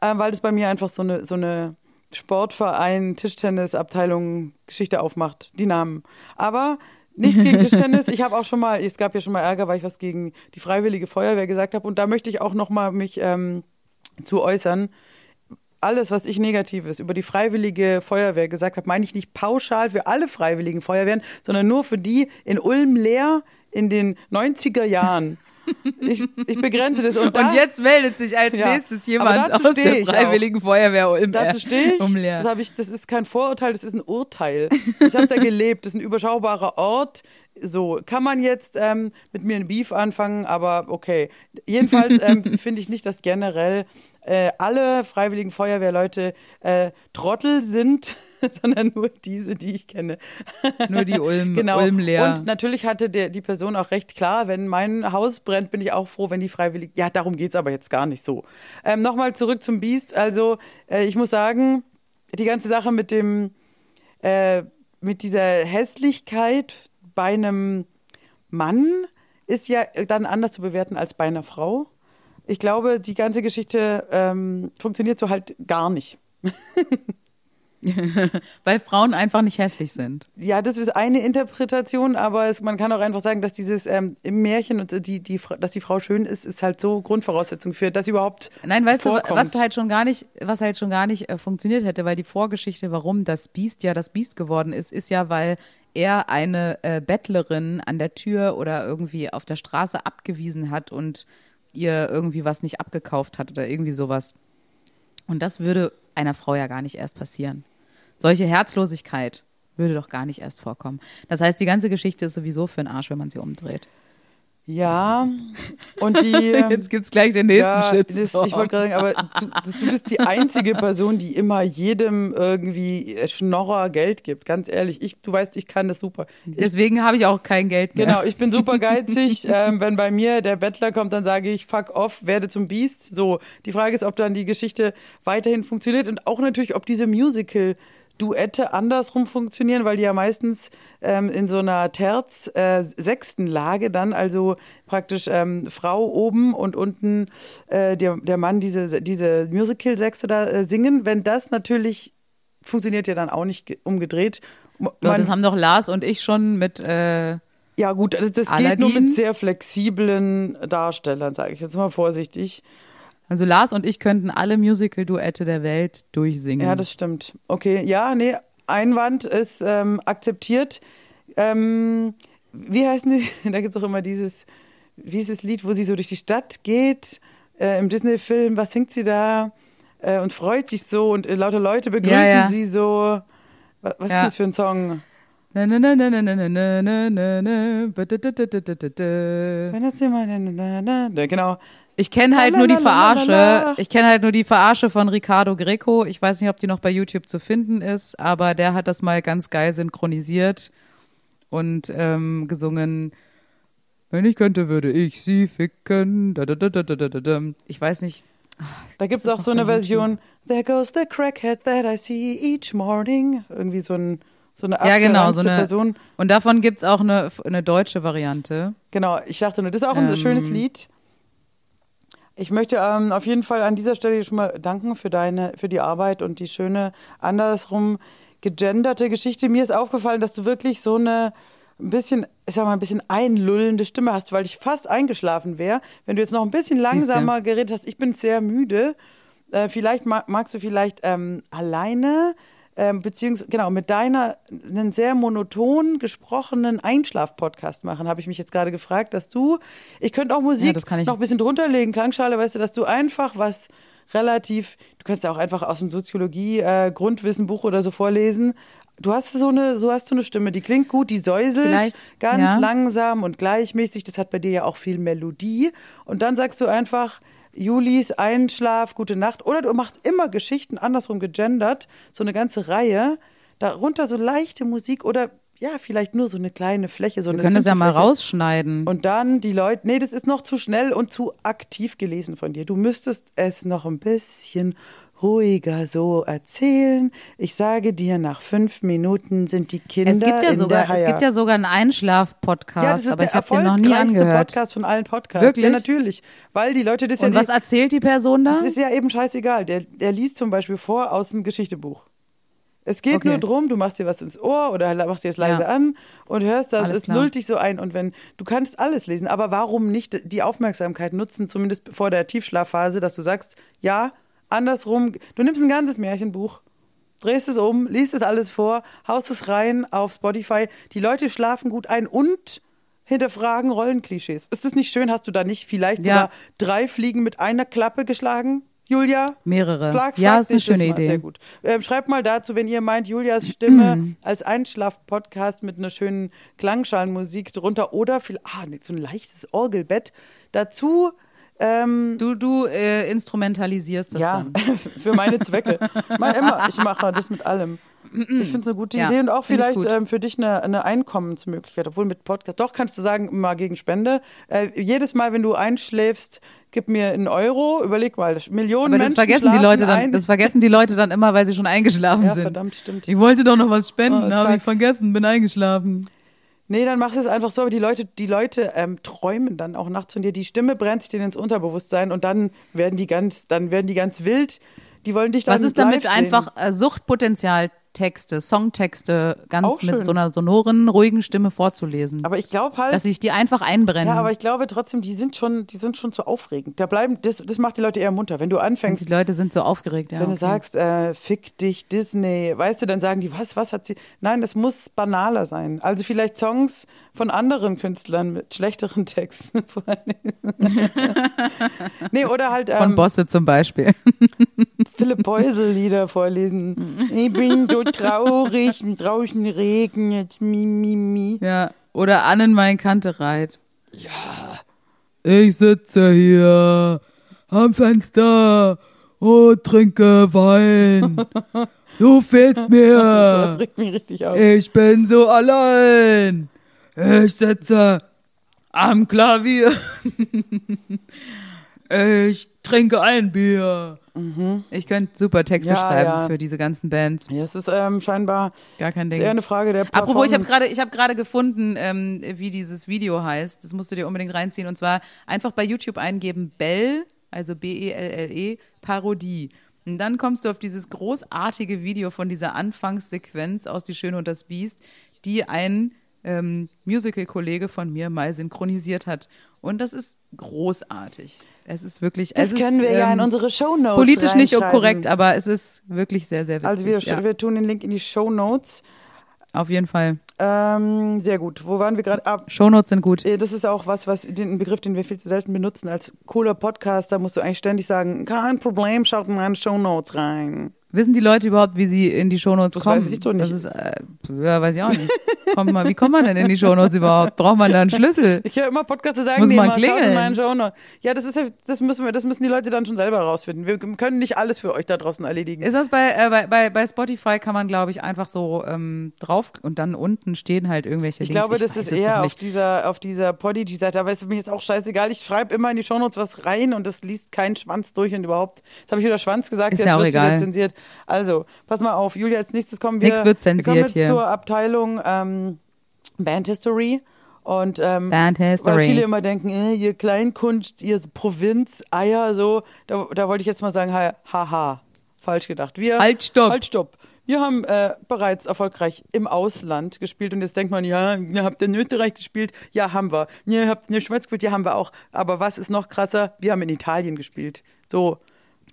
Speaker 3: äh, weil das bei mir einfach so eine, so eine Sportverein, Tischtennisabteilung Geschichte aufmacht, die Namen. Aber nichts gegen Tischtennis. Ich habe auch schon mal, es gab ja schon mal Ärger, weil ich was gegen die Freiwillige Feuerwehr gesagt habe. Und da möchte ich auch noch mal mich ähm, zu äußern. Alles, was ich Negatives über die Freiwillige Feuerwehr gesagt habe, meine ich nicht pauschal für alle Freiwilligen Feuerwehren, sondern nur für die in Ulm leer in den 90er Jahren. Ich, ich begrenze das. Und, da,
Speaker 2: Und jetzt meldet sich als
Speaker 3: Ja.
Speaker 2: nächstes jemand aus der
Speaker 3: ich auch.
Speaker 2: Freiwilligen Feuerwehr um,
Speaker 3: Dazu stehe ich.
Speaker 2: um Leer.
Speaker 3: Das, ich, das ist kein Vorurteil, das ist ein Urteil. Ich habe da gelebt. Das ist ein überschaubarer Ort. So, kann man jetzt ähm, mit mir ein Beef anfangen, aber okay. Jedenfalls ähm, finde ich nicht, dass generell äh, alle freiwilligen Feuerwehrleute äh, Trottel sind, sondern nur diese, die ich kenne.
Speaker 2: Nur die Ulm,
Speaker 3: Genau.
Speaker 2: Ulm leer.
Speaker 3: Und natürlich hatte der, die Person auch recht klar, wenn mein Haus brennt, bin ich auch froh, wenn die freiwillig. Ja, darum geht's aber jetzt gar nicht so. Ähm, Nochmal zurück zum Beast. Also, äh, ich muss sagen, die ganze Sache mit dem, äh, mit dieser Hässlichkeit bei einem Mann ist ja dann anders zu bewerten als bei einer Frau. Ich glaube, die ganze Geschichte ähm, funktioniert so halt gar nicht.
Speaker 2: Weil Frauen einfach nicht hässlich sind.
Speaker 3: Ja, das ist eine Interpretation, aber es, man kann auch einfach sagen, dass dieses ähm, im Märchen und die, die, dass die Frau schön ist, ist halt so Grundvoraussetzung für das überhaupt.
Speaker 2: Nein, weißt
Speaker 3: vorkommt.
Speaker 2: du, was halt schon gar nicht, was halt schon gar nicht äh, funktioniert hätte, weil die Vorgeschichte, warum das Biest ja das Biest geworden ist, ist ja, weil er eine äh, Bettlerin an der Tür oder irgendwie auf der Straße abgewiesen hat und ihr irgendwie was nicht abgekauft hat oder irgendwie sowas. Und das würde einer Frau ja gar nicht erst passieren. Solche Herzlosigkeit würde doch gar nicht erst vorkommen. Das heißt, die ganze Geschichte ist sowieso für den Arsch, wenn man sie umdreht.
Speaker 3: Ja, und die.
Speaker 2: Jetzt gibt's gleich den nächsten
Speaker 3: ja,
Speaker 2: Shit.
Speaker 3: das, ich wollte gerade sagen, aber du, das, du bist die einzige Person, die immer jedem irgendwie äh, Schnorrer Geld gibt. Ganz ehrlich, ich, du weißt, ich kann das super.
Speaker 2: Deswegen habe ich auch kein Geld mehr.
Speaker 3: Genau, ich bin super geizig. ähm, wenn bei mir der Bettler kommt, dann sage ich, fuck off, werde zum Biest. So, die Frage ist, ob dann die Geschichte weiterhin funktioniert und auch natürlich, ob diese Musical Duette andersrum funktionieren, weil die ja meistens ähm, in so einer Terz äh, sechsten Lage dann, also praktisch ähm, Frau oben und unten äh, der, der Mann diese, diese Musical-Sechste da äh, singen. Wenn das natürlich funktioniert ja dann auch nicht ge- umgedreht.
Speaker 2: Doch,
Speaker 3: Man-
Speaker 2: das haben doch Lars und ich schon mit. Äh,
Speaker 3: ja, gut, das, das geht nur mit sehr flexiblen Darstellern, sage ich jetzt mal vorsichtig.
Speaker 2: Also Lars und ich könnten alle Musical-Duette der Welt durchsingen.
Speaker 3: Ja, das stimmt. Okay, ja, nee, Einwand ist ähm, akzeptiert. Ähm, wie heißen die? Da gibt es auch immer dieses, wie ist das Lied, wo sie so durch die Stadt geht, äh, im Disney-Film, was singt sie da? Äh, und freut sich so und äh, lauter Leute begrüßen
Speaker 2: ja, ja.
Speaker 3: sie so. Was, was
Speaker 2: ja.
Speaker 3: ist das für ein Song? Genau.
Speaker 2: Ich kenne halt nur die. Verarsche. Ich kenne halt nur die Verarsche von Ricardo Greco. Ich weiß nicht, ob die noch bei YouTube zu finden ist, aber der hat das mal ganz geil synchronisiert und ähm, gesungen. Wenn ich könnte, würde ich sie ficken. Ich weiß nicht.
Speaker 3: Da gibt es auch so eine. Version, There goes the crackhead that I see each morning. Irgendwie so, ein, so eine
Speaker 2: Ja, genau, so eine.
Speaker 3: Person.
Speaker 2: Und davon gibt's auch eine, eine deutsche Variante.
Speaker 3: Genau, ich dachte nur, das ist auch ein
Speaker 2: Ähm.
Speaker 3: schönes Lied. Ich möchte ähm, auf jeden Fall an dieser Stelle schon mal danken für deine, für die Arbeit und die schöne, andersrum gegenderte Geschichte. Mir ist aufgefallen, dass du wirklich so eine ein bisschen, ich sag mal, ein bisschen einlullende Stimme hast, weil ich fast eingeschlafen wäre. Wenn du jetzt noch ein bisschen langsamer geredet hast, ich bin sehr müde. Äh, vielleicht mag, magst du vielleicht ähm, alleine, ähm, beziehungsweise genau, mit deiner einen sehr monoton gesprochenen Einschlaf-Podcast machen, habe ich mich jetzt gerade gefragt, dass du, ich könnte auch Musik
Speaker 2: Ja, das kann ich.
Speaker 3: noch ein bisschen drunter legen, Klangschale, weißt du, dass du einfach was relativ, du kannst ja auch einfach aus dem Soziologie-Grundwissenbuch oder so vorlesen. Du hast so eine, so hast du eine Stimme, die klingt gut, die säuselt
Speaker 2: Vielleicht,
Speaker 3: ganz
Speaker 2: ja.
Speaker 3: langsam und gleichmäßig. Das hat bei dir ja auch viel Melodie. Und dann sagst du einfach, Julis Einschlaf, gute Nacht. Oder du machst immer Geschichten andersrum gegendert, so eine ganze Reihe. Darunter so leichte Musik oder ja, vielleicht nur so eine kleine Fläche. So
Speaker 2: Wir können das ja mal rausschneiden.
Speaker 3: Und dann die Leute, nee, das ist noch zu schnell und zu aktiv gelesen von dir. Du müsstest es noch ein bisschen ruhiger so erzählen. Ich sage dir, nach fünf Minuten sind die Kinder
Speaker 2: Es gibt ja
Speaker 3: in
Speaker 2: sogar,
Speaker 3: der
Speaker 2: es gibt ja sogar einen Einschlaf-Podcast,
Speaker 3: ja, das ist
Speaker 2: aber
Speaker 3: der
Speaker 2: ich habe den noch nie angehört.
Speaker 3: Podcast von allen Podcasts.
Speaker 2: Wirklich?
Speaker 3: Ja, natürlich. Weil die Leute das
Speaker 2: Und
Speaker 3: ja
Speaker 2: was erzählt die Person da?
Speaker 3: Das ist ja eben scheißegal. Der, der liest zum Beispiel vor aus einem Geschichtebuch. Es geht
Speaker 2: Okay.
Speaker 3: nur drum, du machst dir was ins Ohr oder machst dir es leise
Speaker 2: Ja.
Speaker 3: an und hörst das,
Speaker 2: Alles
Speaker 3: es lullt dich so ein. Und wenn du kannst alles lesen, aber warum nicht die Aufmerksamkeit nutzen, zumindest vor der Tiefschlafphase, dass du sagst, ja, andersrum, du nimmst ein ganzes Märchenbuch, drehst es um, liest es alles vor, haust es rein auf Spotify. Die Leute schlafen gut ein und hinterfragen Rollenklischees. Ist es nicht schön? Hast du da nicht vielleicht
Speaker 2: Ja.
Speaker 3: sogar drei Fliegen mit einer Klappe geschlagen, Julia?
Speaker 2: Mehrere.
Speaker 3: Flag,
Speaker 2: ja,
Speaker 3: flag
Speaker 2: ist eine
Speaker 3: das
Speaker 2: schöne. Idee.
Speaker 3: Sehr gut. Ähm, schreibt mal dazu, wenn ihr meint, Julias Stimme
Speaker 2: Mhm.
Speaker 3: als Einschlaf-Podcast mit einer schönen Klangschalenmusik drunter oder viel, ah, so ein leichtes Orgelbett. Dazu, ähm,
Speaker 2: Du, du äh, instrumentalisierst das
Speaker 3: ja,
Speaker 2: dann.
Speaker 3: für meine Zwecke. Mal immer, ich mache das mit allem. Ich finde es eine gute
Speaker 2: Ja,
Speaker 3: Idee und auch vielleicht ähm, für dich eine, eine Einkommensmöglichkeit, obwohl mit Podcast. Doch, kannst du sagen, mal gegen Spende. Äh, jedes Mal, wenn du einschläfst, gib mir einen Euro. Überleg mal, Millionen
Speaker 2: Aber das
Speaker 3: Menschen
Speaker 2: vergessen die Leute dann,
Speaker 3: ein.
Speaker 2: das vergessen die Leute dann immer, weil sie schon eingeschlafen
Speaker 3: ja,
Speaker 2: sind.
Speaker 3: verdammt, stimmt.
Speaker 2: Ich wollte doch noch was spenden,
Speaker 3: Oh,
Speaker 2: habe ich vergessen, bin eingeschlafen.
Speaker 3: Nee, dann machst du es einfach so, aber die Leute, die Leute ähm, träumen dann auch nachts von dir. Die Stimme brennt sich denen ins Unterbewusstsein und dann werden die ganz, dann werden die ganz wild. Die wollen dich dann
Speaker 2: Was ist damit
Speaker 3: sehen.
Speaker 2: einfach äh, Suchtpotenzialtexte, Songtexte ganz
Speaker 3: Auch schön.
Speaker 2: mit so einer sonoren, ruhigen Stimme vorzulesen?
Speaker 3: Aber ich glaube halt,
Speaker 2: dass sich die einfach einbrennen.
Speaker 3: ja, aber ich glaube trotzdem, die sind schon, die sind schon zu aufregend. Da bleiben, das, das macht die Leute eher munter. Wenn du
Speaker 2: Und
Speaker 3: anfängst,
Speaker 2: die Leute sind so aufgeregt. Ja,
Speaker 3: wenn du
Speaker 2: okay.
Speaker 3: sagst, äh, fick dich Disney, weißt du, dann sagen die, was, was hat sie? Nein, es muss banaler sein. Also vielleicht Songs von anderen Künstlern mit schlechteren Texten. nee, oder halt
Speaker 2: Von
Speaker 3: ähm,
Speaker 2: Bosse zum Beispiel.
Speaker 3: Philipp Beusel Lieder vorlesen. Ich bin so traurig, draußen regnet, mi, mi, mi.
Speaker 2: ja. Oder Annen mein Kante reit. Ja. Ich sitze hier am Fenster und trinke Wein. Du fehlst
Speaker 3: Das
Speaker 2: mir.
Speaker 3: regt mich richtig auf.
Speaker 2: Ich bin so allein. Ich sitze am Klavier. Ich trinke ein Bier. Ich könnte super Texte
Speaker 3: Mhm. Ja,
Speaker 2: schreiben
Speaker 3: ja.
Speaker 2: für diese ganzen Bands.
Speaker 3: Ja, es ist ähm, scheinbar
Speaker 2: Gar kein
Speaker 3: ist
Speaker 2: Ding.
Speaker 3: eher eine Frage der
Speaker 2: Apropos, ich habe
Speaker 3: Performance.
Speaker 2: gerade, ich habe gerade gefunden, ähm, wie dieses Video heißt. Das musst du dir unbedingt reinziehen. Und zwar einfach bei YouTube eingeben Bell, also B-E-L-L-E, Parodie. Und dann kommst du auf dieses großartige Video von dieser Anfangssequenz aus Die Schöne und das Biest, die ein ähm, Musical-Kollege von mir mal synchronisiert hat. Und das ist großartig. Es ist wirklich.
Speaker 3: Das
Speaker 2: es
Speaker 3: können
Speaker 2: ist,
Speaker 3: wir ja in
Speaker 2: ähm,
Speaker 3: unsere Shownotes
Speaker 2: Politisch nicht korrekt, aber es ist wirklich sehr, sehr witzig.
Speaker 3: Also wir,
Speaker 2: ja,
Speaker 3: wir tun den Link in die Shownotes.
Speaker 2: auf jeden Fall.
Speaker 3: Ähm, sehr gut. Wo waren wir gerade? Ah,
Speaker 2: Shownotes sind gut.
Speaker 3: äh, das ist auch was, was den Begriff, den wir viel zu selten benutzen. Als cooler Podcaster musst du eigentlich ständig sagen, kein Problem, schaut in meine Shownotes rein.
Speaker 2: Wissen die Leute überhaupt, wie sie in die Shownotes
Speaker 3: Das
Speaker 2: kommen?
Speaker 3: weiß ich doch nicht.
Speaker 2: Das ist, äh, ja, weiß ich auch nicht. Kommt mal, wie kommt man denn in die Shownotes überhaupt? Braucht man da einen Schlüssel?
Speaker 3: Ich höre immer Podcaster sagen,
Speaker 2: Muss
Speaker 3: nee,
Speaker 2: man
Speaker 3: in
Speaker 2: klingeln?
Speaker 3: Ja, das ist ja, das müssen wir, das müssen die Leute dann schon selber herausfinden. Wir können nicht alles für euch da draußen erledigen.
Speaker 2: Ist das bei, äh, bei, bei, bei Spotify kann man, glaube ich, einfach so ähm, drauf und dann unten stehen halt irgendwelche
Speaker 3: Ich
Speaker 2: Links.
Speaker 3: glaube, das
Speaker 2: weiß
Speaker 3: ist eher auf dieser, auf dieser Podigy-Seite, aber es ist mir jetzt auch scheißegal. Ich schreibe immer in die Shownotes was rein und das liest kein Schwanz durch und überhaupt. Jetzt habe ich wieder Schwanz gesagt,
Speaker 2: Ist
Speaker 3: jetzt
Speaker 2: ja auch
Speaker 3: wird
Speaker 2: egal.
Speaker 3: zensiert. Also, pass mal auf, Julia, als nächstes kommen wir.
Speaker 2: Nix wird
Speaker 3: wir kommen
Speaker 2: zensiert
Speaker 3: jetzt
Speaker 2: hier.
Speaker 3: zur Abteilung ähm, Band History. Und ähm,
Speaker 2: Band History.
Speaker 3: weil viele immer denken, äh, ihr Kleinkunst, ihr Provinz, Eier, so, da, da wollte ich jetzt mal sagen, ha- haha, falsch gedacht. Wir,
Speaker 2: Halt, stopp.
Speaker 3: Halt, stopp. Wir haben äh, bereits erfolgreich im Ausland gespielt und jetzt denkt man, ja, ihr habt in Österreich gespielt? Ja, haben wir. Ihr habt in der Schweiz gespielt? Ja, haben wir auch. Aber was ist noch krasser? Wir haben in Italien gespielt. So,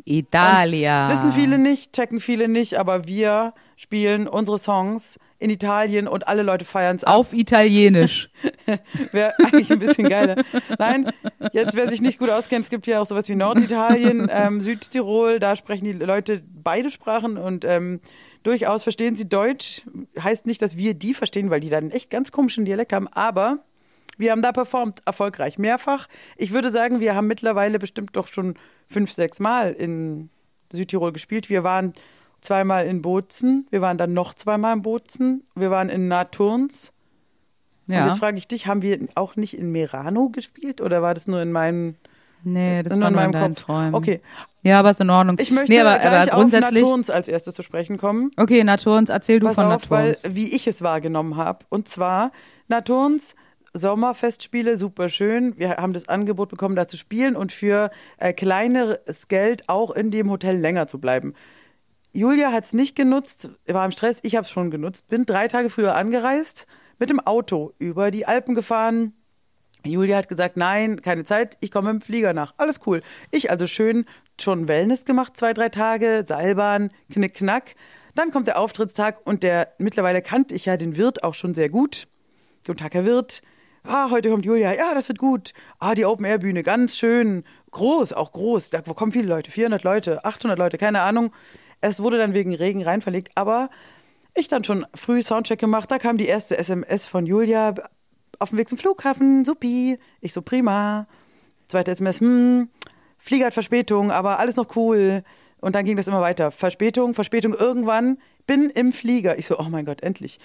Speaker 2: Italia.
Speaker 3: Wissen viele nicht, checken viele nicht, aber wir spielen unsere Songs in Italien und alle Leute feiern es
Speaker 2: Auf Italienisch.
Speaker 3: Wäre eigentlich ein bisschen geiler. Nein, jetzt wer sich nicht gut auskennt, es gibt ja auch sowas wie Norditalien, ähm, Südtirol, da sprechen die Leute beide Sprachen und ähm, durchaus verstehen sie Deutsch. Heißt nicht, dass wir die verstehen, weil die dann einen echt ganz komischen Dialekt haben, aber wir haben da performt, erfolgreich, mehrfach. Ich würde sagen, wir haben mittlerweile bestimmt doch schon fünf, sechs Mal in Südtirol gespielt. Wir waren zweimal in Bozen, wir waren dann noch zweimal in Bozen, wir waren in Naturns. Und
Speaker 2: Ja.
Speaker 3: jetzt frage ich dich, haben wir auch nicht in Merano gespielt oder war das nur in meinem,
Speaker 2: Nee, das war
Speaker 3: in
Speaker 2: nur in
Speaker 3: meinem Kopf?
Speaker 2: Träumen.
Speaker 3: Okay.
Speaker 2: Ja, aber ist in Ordnung.
Speaker 3: Ich möchte
Speaker 2: nee, aber,
Speaker 3: gleich
Speaker 2: aber grundsätzlich.
Speaker 3: auf Naturns als erstes zu sprechen kommen.
Speaker 2: Okay, Naturns, erzähl du
Speaker 3: Pass
Speaker 2: von
Speaker 3: auf, weil
Speaker 2: Naturns.
Speaker 3: wie ich es wahrgenommen habe. Und zwar Naturns Sommerfestspiele, super schön. Wir haben das Angebot bekommen, da zu spielen und für äh, kleineres Geld auch in dem Hotel länger zu bleiben. Julia hat es nicht genutzt, war im Stress, ich habe es schon genutzt. Bin drei Tage früher angereist, mit dem Auto über die Alpen gefahren. Julia hat gesagt, nein, keine Zeit, ich komme dem Flieger nach. Alles cool. Ich also schön schon Wellness gemacht, zwei, drei Tage, Seilbahn, knick, knack. Dann kommt der Auftrittstag und der, mittlerweile kannte ich ja den Wirt auch schon sehr gut. Guten Tag, Herr Wirt. Ah, heute kommt Julia. Ja, das wird gut. Ah, die Open-Air-Bühne, ganz schön. Groß, auch groß. Da kommen viele Leute, 400 Leute, 800 Leute, keine Ahnung. Es wurde dann wegen Regen rein verlegt, aber ich dann schon früh Soundcheck gemacht. Da kam die erste SMS von Julia auf dem Weg zum Flughafen. Supi. Ich so, prima. Zweite SMS, hm, Flieger hat Verspätung, aber alles noch cool. Und dann ging das immer weiter. Verspätung, Verspätung. Irgendwann bin im Flieger. Ich so, oh mein Gott, endlich.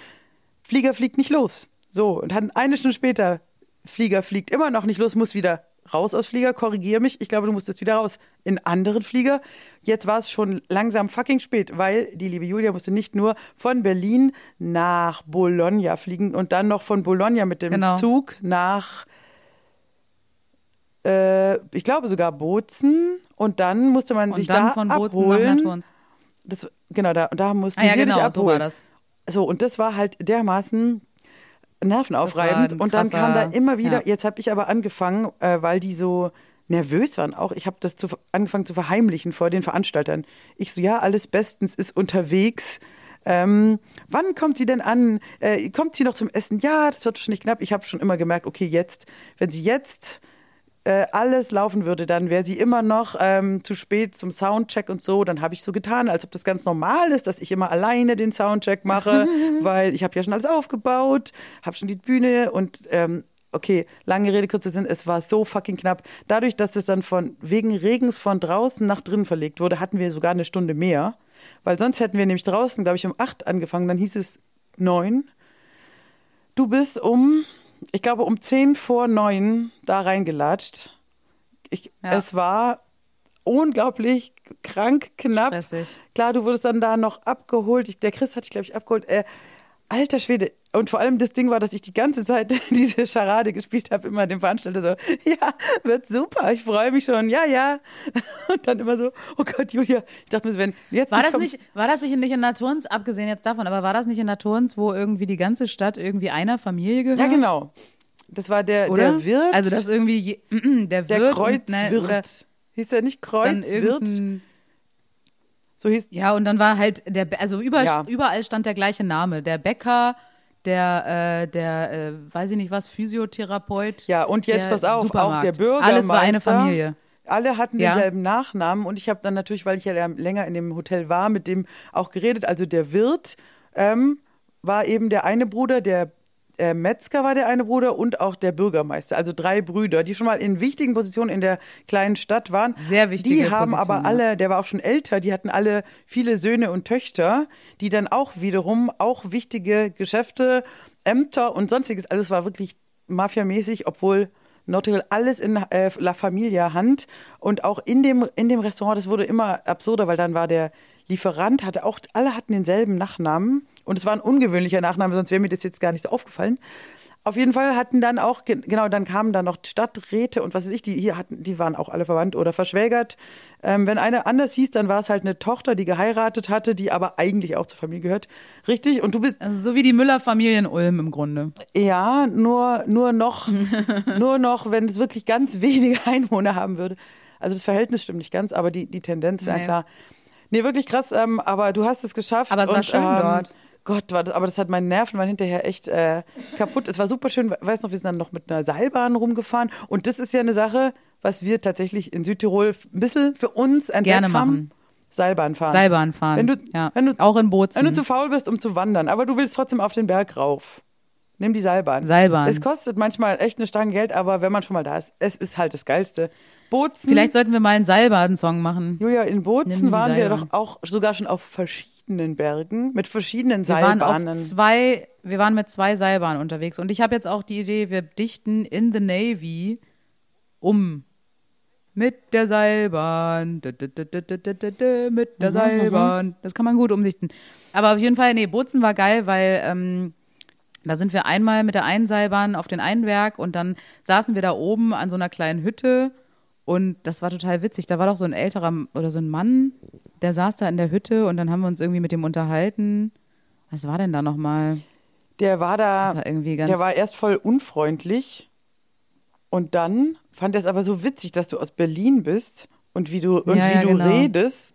Speaker 3: Flieger fliegt nicht los. So, und dann eine Stunde später, Flieger fliegt immer noch nicht los, muss wieder raus aus Flieger, korrigiere mich. Ich glaube, du musst jetzt wieder raus in anderen Flieger. Jetzt war es schon langsam fucking spät, weil die liebe Julia musste nicht nur von Berlin nach Bologna fliegen und dann noch von Bologna mit dem
Speaker 2: Genau.
Speaker 3: Zug nach, äh, ich glaube sogar Bozen. Und dann musste man dich
Speaker 2: Und dann
Speaker 3: da
Speaker 2: von Bozen nach. Naturns.
Speaker 3: Das, genau, da, da mussten
Speaker 2: Ah ja,
Speaker 3: wir dich
Speaker 2: genau, so
Speaker 3: abholen.
Speaker 2: war das.
Speaker 3: So, und das war halt dermaßen nervenaufreibend. Und dann kam da immer wieder,
Speaker 2: ja.
Speaker 3: jetzt habe ich aber angefangen, äh, weil die so nervös waren auch, ich habe das zu, angefangen zu verheimlichen vor den Veranstaltern. Ich so, ja, alles bestens ist unterwegs. Ähm, wann kommt sie denn an? Äh, kommt sie noch zum Essen? Ja, das wird wahrscheinlich knapp. Ich habe schon immer gemerkt, okay, jetzt, wenn sie jetzt äh, alles laufen würde, dann wäre sie immer noch ähm, zu spät zum Soundcheck und so. Dann habe ich so getan, als ob das ganz normal ist, dass ich immer alleine den Soundcheck mache, weil ich habe ja schon alles aufgebaut, habe schon die Bühne und ähm, okay, lange Rede, kurzer Sinn, es war so fucking knapp. Dadurch, dass es dann von wegen Regens von draußen nach drinnen verlegt wurde, hatten wir sogar eine Stunde mehr, weil sonst hätten wir nämlich draußen, glaube ich, um acht angefangen, dann hieß es neun. Du bist um, ich glaube, um zehn vor neun da reingelatscht. Ich,
Speaker 2: Ja.
Speaker 3: Es war unglaublich krank, knapp.
Speaker 2: Stressig.
Speaker 3: Klar, du wurdest dann da noch abgeholt. Ich, der Chris hat dich, glaube ich, abgeholt. Äh, alter Schwede. Und vor allem das Ding war, dass ich die ganze Zeit diese Charade gespielt habe, immer dem Veranstalter so, ja, wird super, ich freue mich schon, ja, ja. Und dann immer so, oh Gott, Julia, ich dachte mir, wenn jetzt
Speaker 2: War das,
Speaker 3: kommst-
Speaker 2: nicht, war das nicht nicht in Naturns, abgesehen jetzt davon, aber war das nicht in Naturns, wo irgendwie die ganze Stadt irgendwie einer Familie gehört?
Speaker 3: Ja, genau. Das war der,
Speaker 2: Oder?
Speaker 3: der Wirt.
Speaker 2: Also, dass irgendwie je, der
Speaker 3: der
Speaker 2: Wirt. und, ne,
Speaker 3: Kreuzwirt.
Speaker 2: oder
Speaker 3: hieß der nicht Kreuzwirt? So hieß
Speaker 2: ja, und dann war halt der, also über,
Speaker 3: Ja.
Speaker 2: überall stand der gleiche Name. Der Bäcker, der, äh, der, äh, weiß ich nicht was, Physiotherapeut.
Speaker 3: Ja, und jetzt pass auf, auch
Speaker 2: Supermarkt.
Speaker 3: der Bürgermeister.
Speaker 2: Alles war eine Familie.
Speaker 3: Alle hatten
Speaker 2: Ja.
Speaker 3: denselben Nachnamen und ich habe dann natürlich, weil ich ja länger in dem Hotel war, mit dem auch geredet. Also der Wirt ähm, war eben der eine Bruder, der äh, Metzger war der eine Bruder und auch der Bürgermeister. Also drei Brüder, die schon mal in wichtigen Positionen in der kleinen Stadt waren.
Speaker 2: Sehr wichtige
Speaker 3: Die haben aber
Speaker 2: Positionen,
Speaker 3: alle, der war auch schon älter, die hatten alle viele Söhne und Töchter, die dann auch wiederum auch wichtige Geschäfte, Ämter und sonstiges. Also es war wirklich mafiamäßig, obwohl Nottingham alles in äh, La Familia Hand und auch in dem, in dem Restaurant, das wurde immer absurder, weil dann war der Lieferant, hatte auch, alle hatten denselben Nachnamen und es war ein ungewöhnlicher Nachname, sonst wäre mir das jetzt gar nicht so aufgefallen. Auf jeden Fall hatten dann auch, ge- genau, dann kamen dann noch Stadträte und was weiß ich, die hier hatten, die waren auch alle verwandt oder verschwägert. Ähm, wenn eine anders hieß, dann war es halt eine Tochter, die geheiratet hatte, die aber eigentlich auch zur Familie gehört. Richtig? Und du bist,
Speaker 2: Also so wie die Müller-Familie in Ulm im Grunde.
Speaker 3: ja, nur, nur noch, nur noch, wenn es wirklich ganz wenige Einwohner haben würde. Also das Verhältnis stimmt nicht ganz, aber die, die Tendenz, ja
Speaker 2: Nee.
Speaker 3: klar. Nee, wirklich krass, ähm, aber du hast es geschafft.
Speaker 2: Aber es war
Speaker 3: und,
Speaker 2: schön
Speaker 3: ähm,
Speaker 2: dort.
Speaker 3: Gott, war das, aber das hat meinen Nerven waren hinterher echt äh, kaputt. Es war super schön, we- weißt noch, wir sind dann noch mit einer Seilbahn rumgefahren. Und das ist ja eine Sache, was wir tatsächlich in Südtirol ein bisschen für uns entdeckt
Speaker 2: Gerne
Speaker 3: haben.
Speaker 2: machen.
Speaker 3: Seilbahn fahren.
Speaker 2: Seilbahn fahren.
Speaker 3: Wenn du,
Speaker 2: ja.
Speaker 3: wenn du,
Speaker 2: Auch in Bozen.
Speaker 3: wenn du zu faul bist, um zu wandern, aber du willst trotzdem auf den Berg rauf. Nimm die Seilbahn.
Speaker 2: Seilbahn.
Speaker 3: Es kostet manchmal echt eine Stange Geld, aber wenn man schon mal da ist, es ist halt das Geilste. Bozen.
Speaker 2: Vielleicht sollten wir mal einen Seilbahn-Song machen.
Speaker 3: Julia, in Bozen waren wir doch auch sogar schon auf verschiedenen Bergen mit verschiedenen
Speaker 2: Wir waren
Speaker 3: Seilbahnen.
Speaker 2: auf zwei, wir waren mit zwei Seilbahnen unterwegs und ich habe jetzt auch die Idee, wir dichten in the Navy um. mit der Seilbahn, mit
Speaker 3: Mhm,
Speaker 2: der Seilbahn. Das kann man gut umdichten. Aber auf jeden Fall, nee, Bozen war geil, weil ähm, da sind wir einmal mit der einen Seilbahn auf den einen Berg und dann saßen wir da oben an so einer kleinen Hütte und das war total witzig. Da war doch so ein älterer oder so ein Mann, der saß da in der Hütte und dann haben wir uns irgendwie mit dem unterhalten. Was war denn da nochmal?
Speaker 3: Der war da,
Speaker 2: war irgendwie ganz.
Speaker 3: der war erst voll unfreundlich und dann fand er es aber so witzig, dass du aus Berlin bist und wie du, und
Speaker 2: Ja,
Speaker 3: wie
Speaker 2: ja,
Speaker 3: du
Speaker 2: genau.
Speaker 3: redest.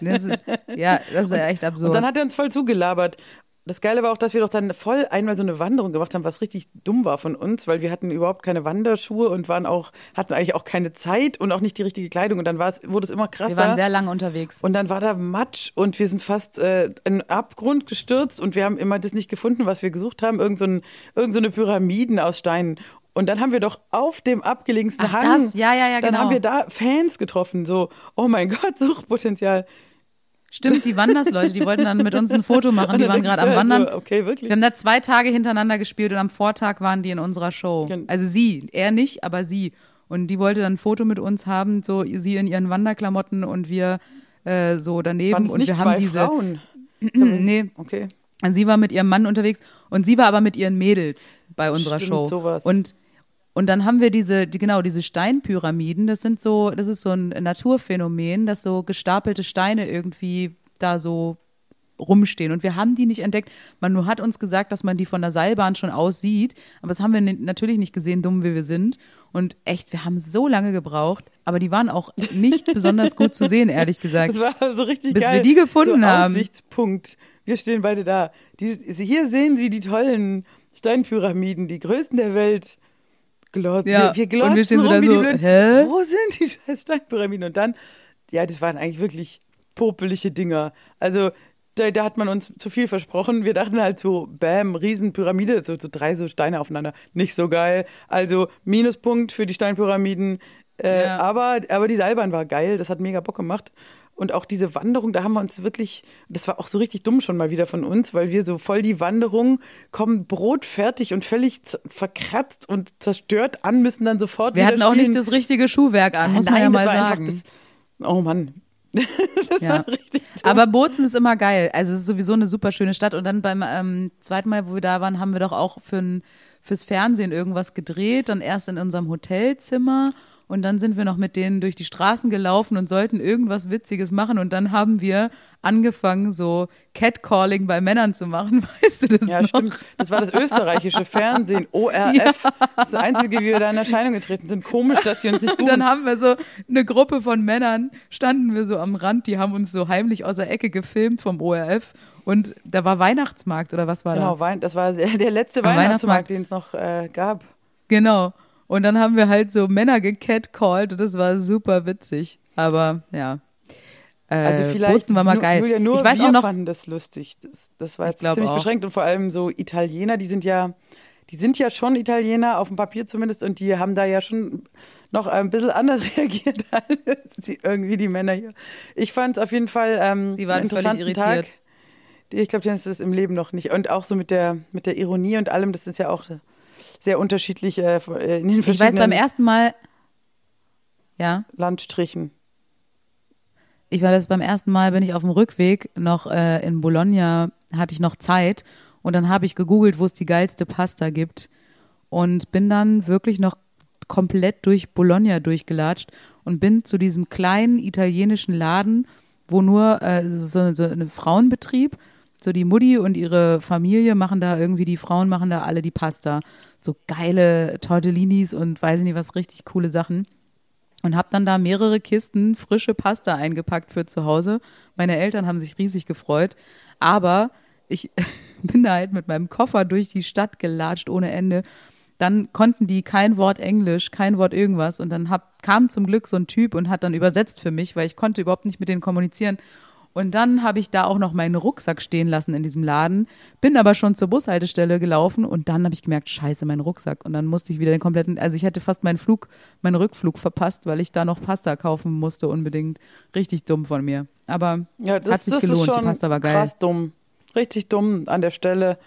Speaker 2: das ist, ja, das ist ja echt absurd.
Speaker 3: Und dann hat er uns voll zugelabert. Das Geile war auch, dass wir doch dann voll einmal so eine Wanderung gemacht haben, was richtig dumm war von uns, weil wir hatten überhaupt keine Wanderschuhe und waren auch, hatten eigentlich auch keine Zeit und auch nicht die richtige Kleidung. Und dann war es, wurde es immer krasser.
Speaker 2: wir waren sehr lange unterwegs.
Speaker 3: und dann war da Matsch und wir sind fast äh, in den Abgrund gestürzt und wir haben immer das nicht gefunden, was wir gesucht haben. Irgend so, ein, irgend so eine Pyramiden aus Steinen. Und dann haben wir doch auf dem abgelegensten
Speaker 2: Ach,
Speaker 3: Hang,
Speaker 2: das? Ja, ja, ja,
Speaker 3: dann
Speaker 2: genau.
Speaker 3: haben wir da Fans getroffen. So, oh mein Gott, Suchtpotenzial.
Speaker 2: Stimmt, die Wandersleute, die wollten dann mit uns ein Foto machen. Die waren gerade am Wandern.
Speaker 3: Okay, wirklich.
Speaker 2: Wir haben da zwei Tage hintereinander gespielt und am Vortag waren die in unserer Show. Also sie, er nicht, aber sie. Und die wollte dann ein Foto mit uns haben, so sie in ihren Wanderklamotten und wir äh, so daneben. Und
Speaker 3: nicht
Speaker 2: wir
Speaker 3: zwei
Speaker 2: haben diese.
Speaker 3: Frauen?
Speaker 2: nee,
Speaker 3: Okay.
Speaker 2: und sie war mit ihrem Mann unterwegs und sie war aber mit ihren Mädels bei unserer
Speaker 3: Stimmt,
Speaker 2: Show.
Speaker 3: sowas.
Speaker 2: Und und dann haben wir diese, die, genau, diese Steinpyramiden. Das sind so, das ist so ein Naturphänomen, dass so gestapelte Steine irgendwie da so rumstehen. Und wir haben die nicht entdeckt. Man nur hat uns gesagt, dass man die von der Seilbahn schon aussieht. Aber das haben wir natürlich nicht gesehen, dumm wie wir sind. Und echt, wir haben so lange gebraucht. Aber die waren auch nicht besonders gut zu sehen, ehrlich gesagt.
Speaker 3: Das war so richtig
Speaker 2: Bis
Speaker 3: geil.
Speaker 2: wir die gefunden
Speaker 3: so
Speaker 2: haben.
Speaker 3: Aussichtspunkt. Wir stehen beide da. Die, hier sehen Sie die tollen Steinpyramiden, die größten der Welt. Glot
Speaker 2: Ja,
Speaker 3: wir, wir
Speaker 2: und
Speaker 3: glotzen
Speaker 2: wir stehen so
Speaker 3: rum
Speaker 2: da so,
Speaker 3: Blöden.
Speaker 2: hä?
Speaker 3: Wo sind die scheiß Steinpyramiden? Und dann, ja, das waren eigentlich wirklich popelige Dinger. Also da, da hat man uns zu viel versprochen. Wir dachten halt so, bam, Riesenpyramide, so, so drei so Steine aufeinander. Nicht so geil. Also Minuspunkt für die Steinpyramiden. Äh,
Speaker 2: Ja.
Speaker 3: aber, aber die Seilbahn war geil, das hat mega Bock gemacht. Und auch diese Wanderung, da haben wir uns wirklich, das war auch so richtig dumm schon mal wieder von uns, weil wir so voll die Wanderung kommen brotfertig und völlig verkratzt und zerstört an, müssen dann sofort
Speaker 2: Wir hatten auch
Speaker 3: spielen.
Speaker 2: nicht das richtige Schuhwerk an, muss
Speaker 3: Nein,
Speaker 2: man ja mal sagen.
Speaker 3: Das, oh Mann.
Speaker 2: Ja. Aber Bozen ist immer geil. Also es ist sowieso eine super schöne Stadt. Und dann beim ähm, zweiten Mal, wo wir da waren, haben wir doch auch für ein, fürs Fernsehen irgendwas gedreht. Dann erst in unserem Hotelzimmer. Und dann sind wir noch mit denen durch die Straßen gelaufen und sollten irgendwas Witziges machen. Und dann haben wir angefangen, so Catcalling bei Männern zu machen. Weißt du das
Speaker 3: Ja,
Speaker 2: noch?
Speaker 3: stimmt. Das war das österreichische Fernsehen, ORF. Das einzige, wie wir da in Erscheinung getreten sind. Komisch, dass sie uns nicht
Speaker 2: Und
Speaker 3: buchen.
Speaker 2: dann haben wir so eine Gruppe von Männern, standen wir so am Rand, die haben uns so heimlich aus der Ecke gefilmt vom ORF. Und da war Weihnachtsmarkt oder was war da?
Speaker 3: Genau, das war der, letzte
Speaker 2: Weihnachtsmarkt.
Speaker 3: Weihnachtsmarkt, den es noch äh, gab.
Speaker 2: Genau. Und dann haben wir halt so Männer gecatcalled und das war super witzig. Aber ja. Äh,
Speaker 3: Also vielleicht
Speaker 2: Bozen war mal
Speaker 3: nur,
Speaker 2: geil.
Speaker 3: Julia, nur
Speaker 2: ich weiß
Speaker 3: wir
Speaker 2: auch noch,
Speaker 3: fanden das lustig. Das, das war jetzt ziemlich
Speaker 2: auch.
Speaker 3: beschränkt und vor allem so Italiener, die sind ja, die sind ja schon Italiener auf dem Papier zumindest und die haben da ja schon noch ein bisschen anders reagiert als die, irgendwie die Männer hier. Ich fand es auf jeden Fall ähm,
Speaker 2: Die waren
Speaker 3: einen
Speaker 2: völlig
Speaker 3: interessanten
Speaker 2: irritiert.
Speaker 3: Tag. Ich glaube, das ist es im Leben noch nicht. Und auch so mit der mit der Ironie und allem, das ist ja auch sehr unterschiedlich äh, in den
Speaker 2: ich weiß
Speaker 3: verschiedenen
Speaker 2: beim ersten Mal, ja,
Speaker 3: Landstrichen.
Speaker 2: ich weiß beim ersten Mal bin ich auf dem Rückweg noch äh, in Bologna, hatte ich noch Zeit und dann habe ich gegoogelt, wo es die geilste Pasta gibt und bin dann wirklich noch komplett durch Bologna durchgelatscht und bin zu diesem kleinen italienischen Laden, wo nur äh, so, so ein Frauenbetrieb, so die Mutti und ihre Familie machen da irgendwie, die Frauen machen da alle die Pasta. So geile Tortellinis und weiß ich nicht was, richtig coole Sachen. Und habe dann da mehrere Kisten frische Pasta eingepackt für zu Hause. Meine Eltern haben sich riesig gefreut. Aber ich bin da halt mit meinem Koffer durch die Stadt gelatscht ohne Ende. Dann konnten die kein Wort Englisch, kein Wort irgendwas. Und dann hab, kam zum Glück so ein Typ und hat dann übersetzt für mich, weil ich konnte überhaupt nicht mit denen kommunizieren. Und dann habe ich da auch noch meinen Rucksack stehen lassen in diesem Laden, bin aber schon zur Bushaltestelle gelaufen und dann habe ich gemerkt, scheiße, mein Rucksack. Und dann musste ich wieder den kompletten, also ich hätte fast meinen Flug, meinen Rückflug verpasst, weil ich da noch Pasta kaufen musste unbedingt. Richtig dumm von mir. Aber
Speaker 3: Ja, das,
Speaker 2: hat sich
Speaker 3: das
Speaker 2: gelohnt,
Speaker 3: ist schon
Speaker 2: die Pasta war geil.
Speaker 3: krass dumm. Richtig dumm an der Stelle.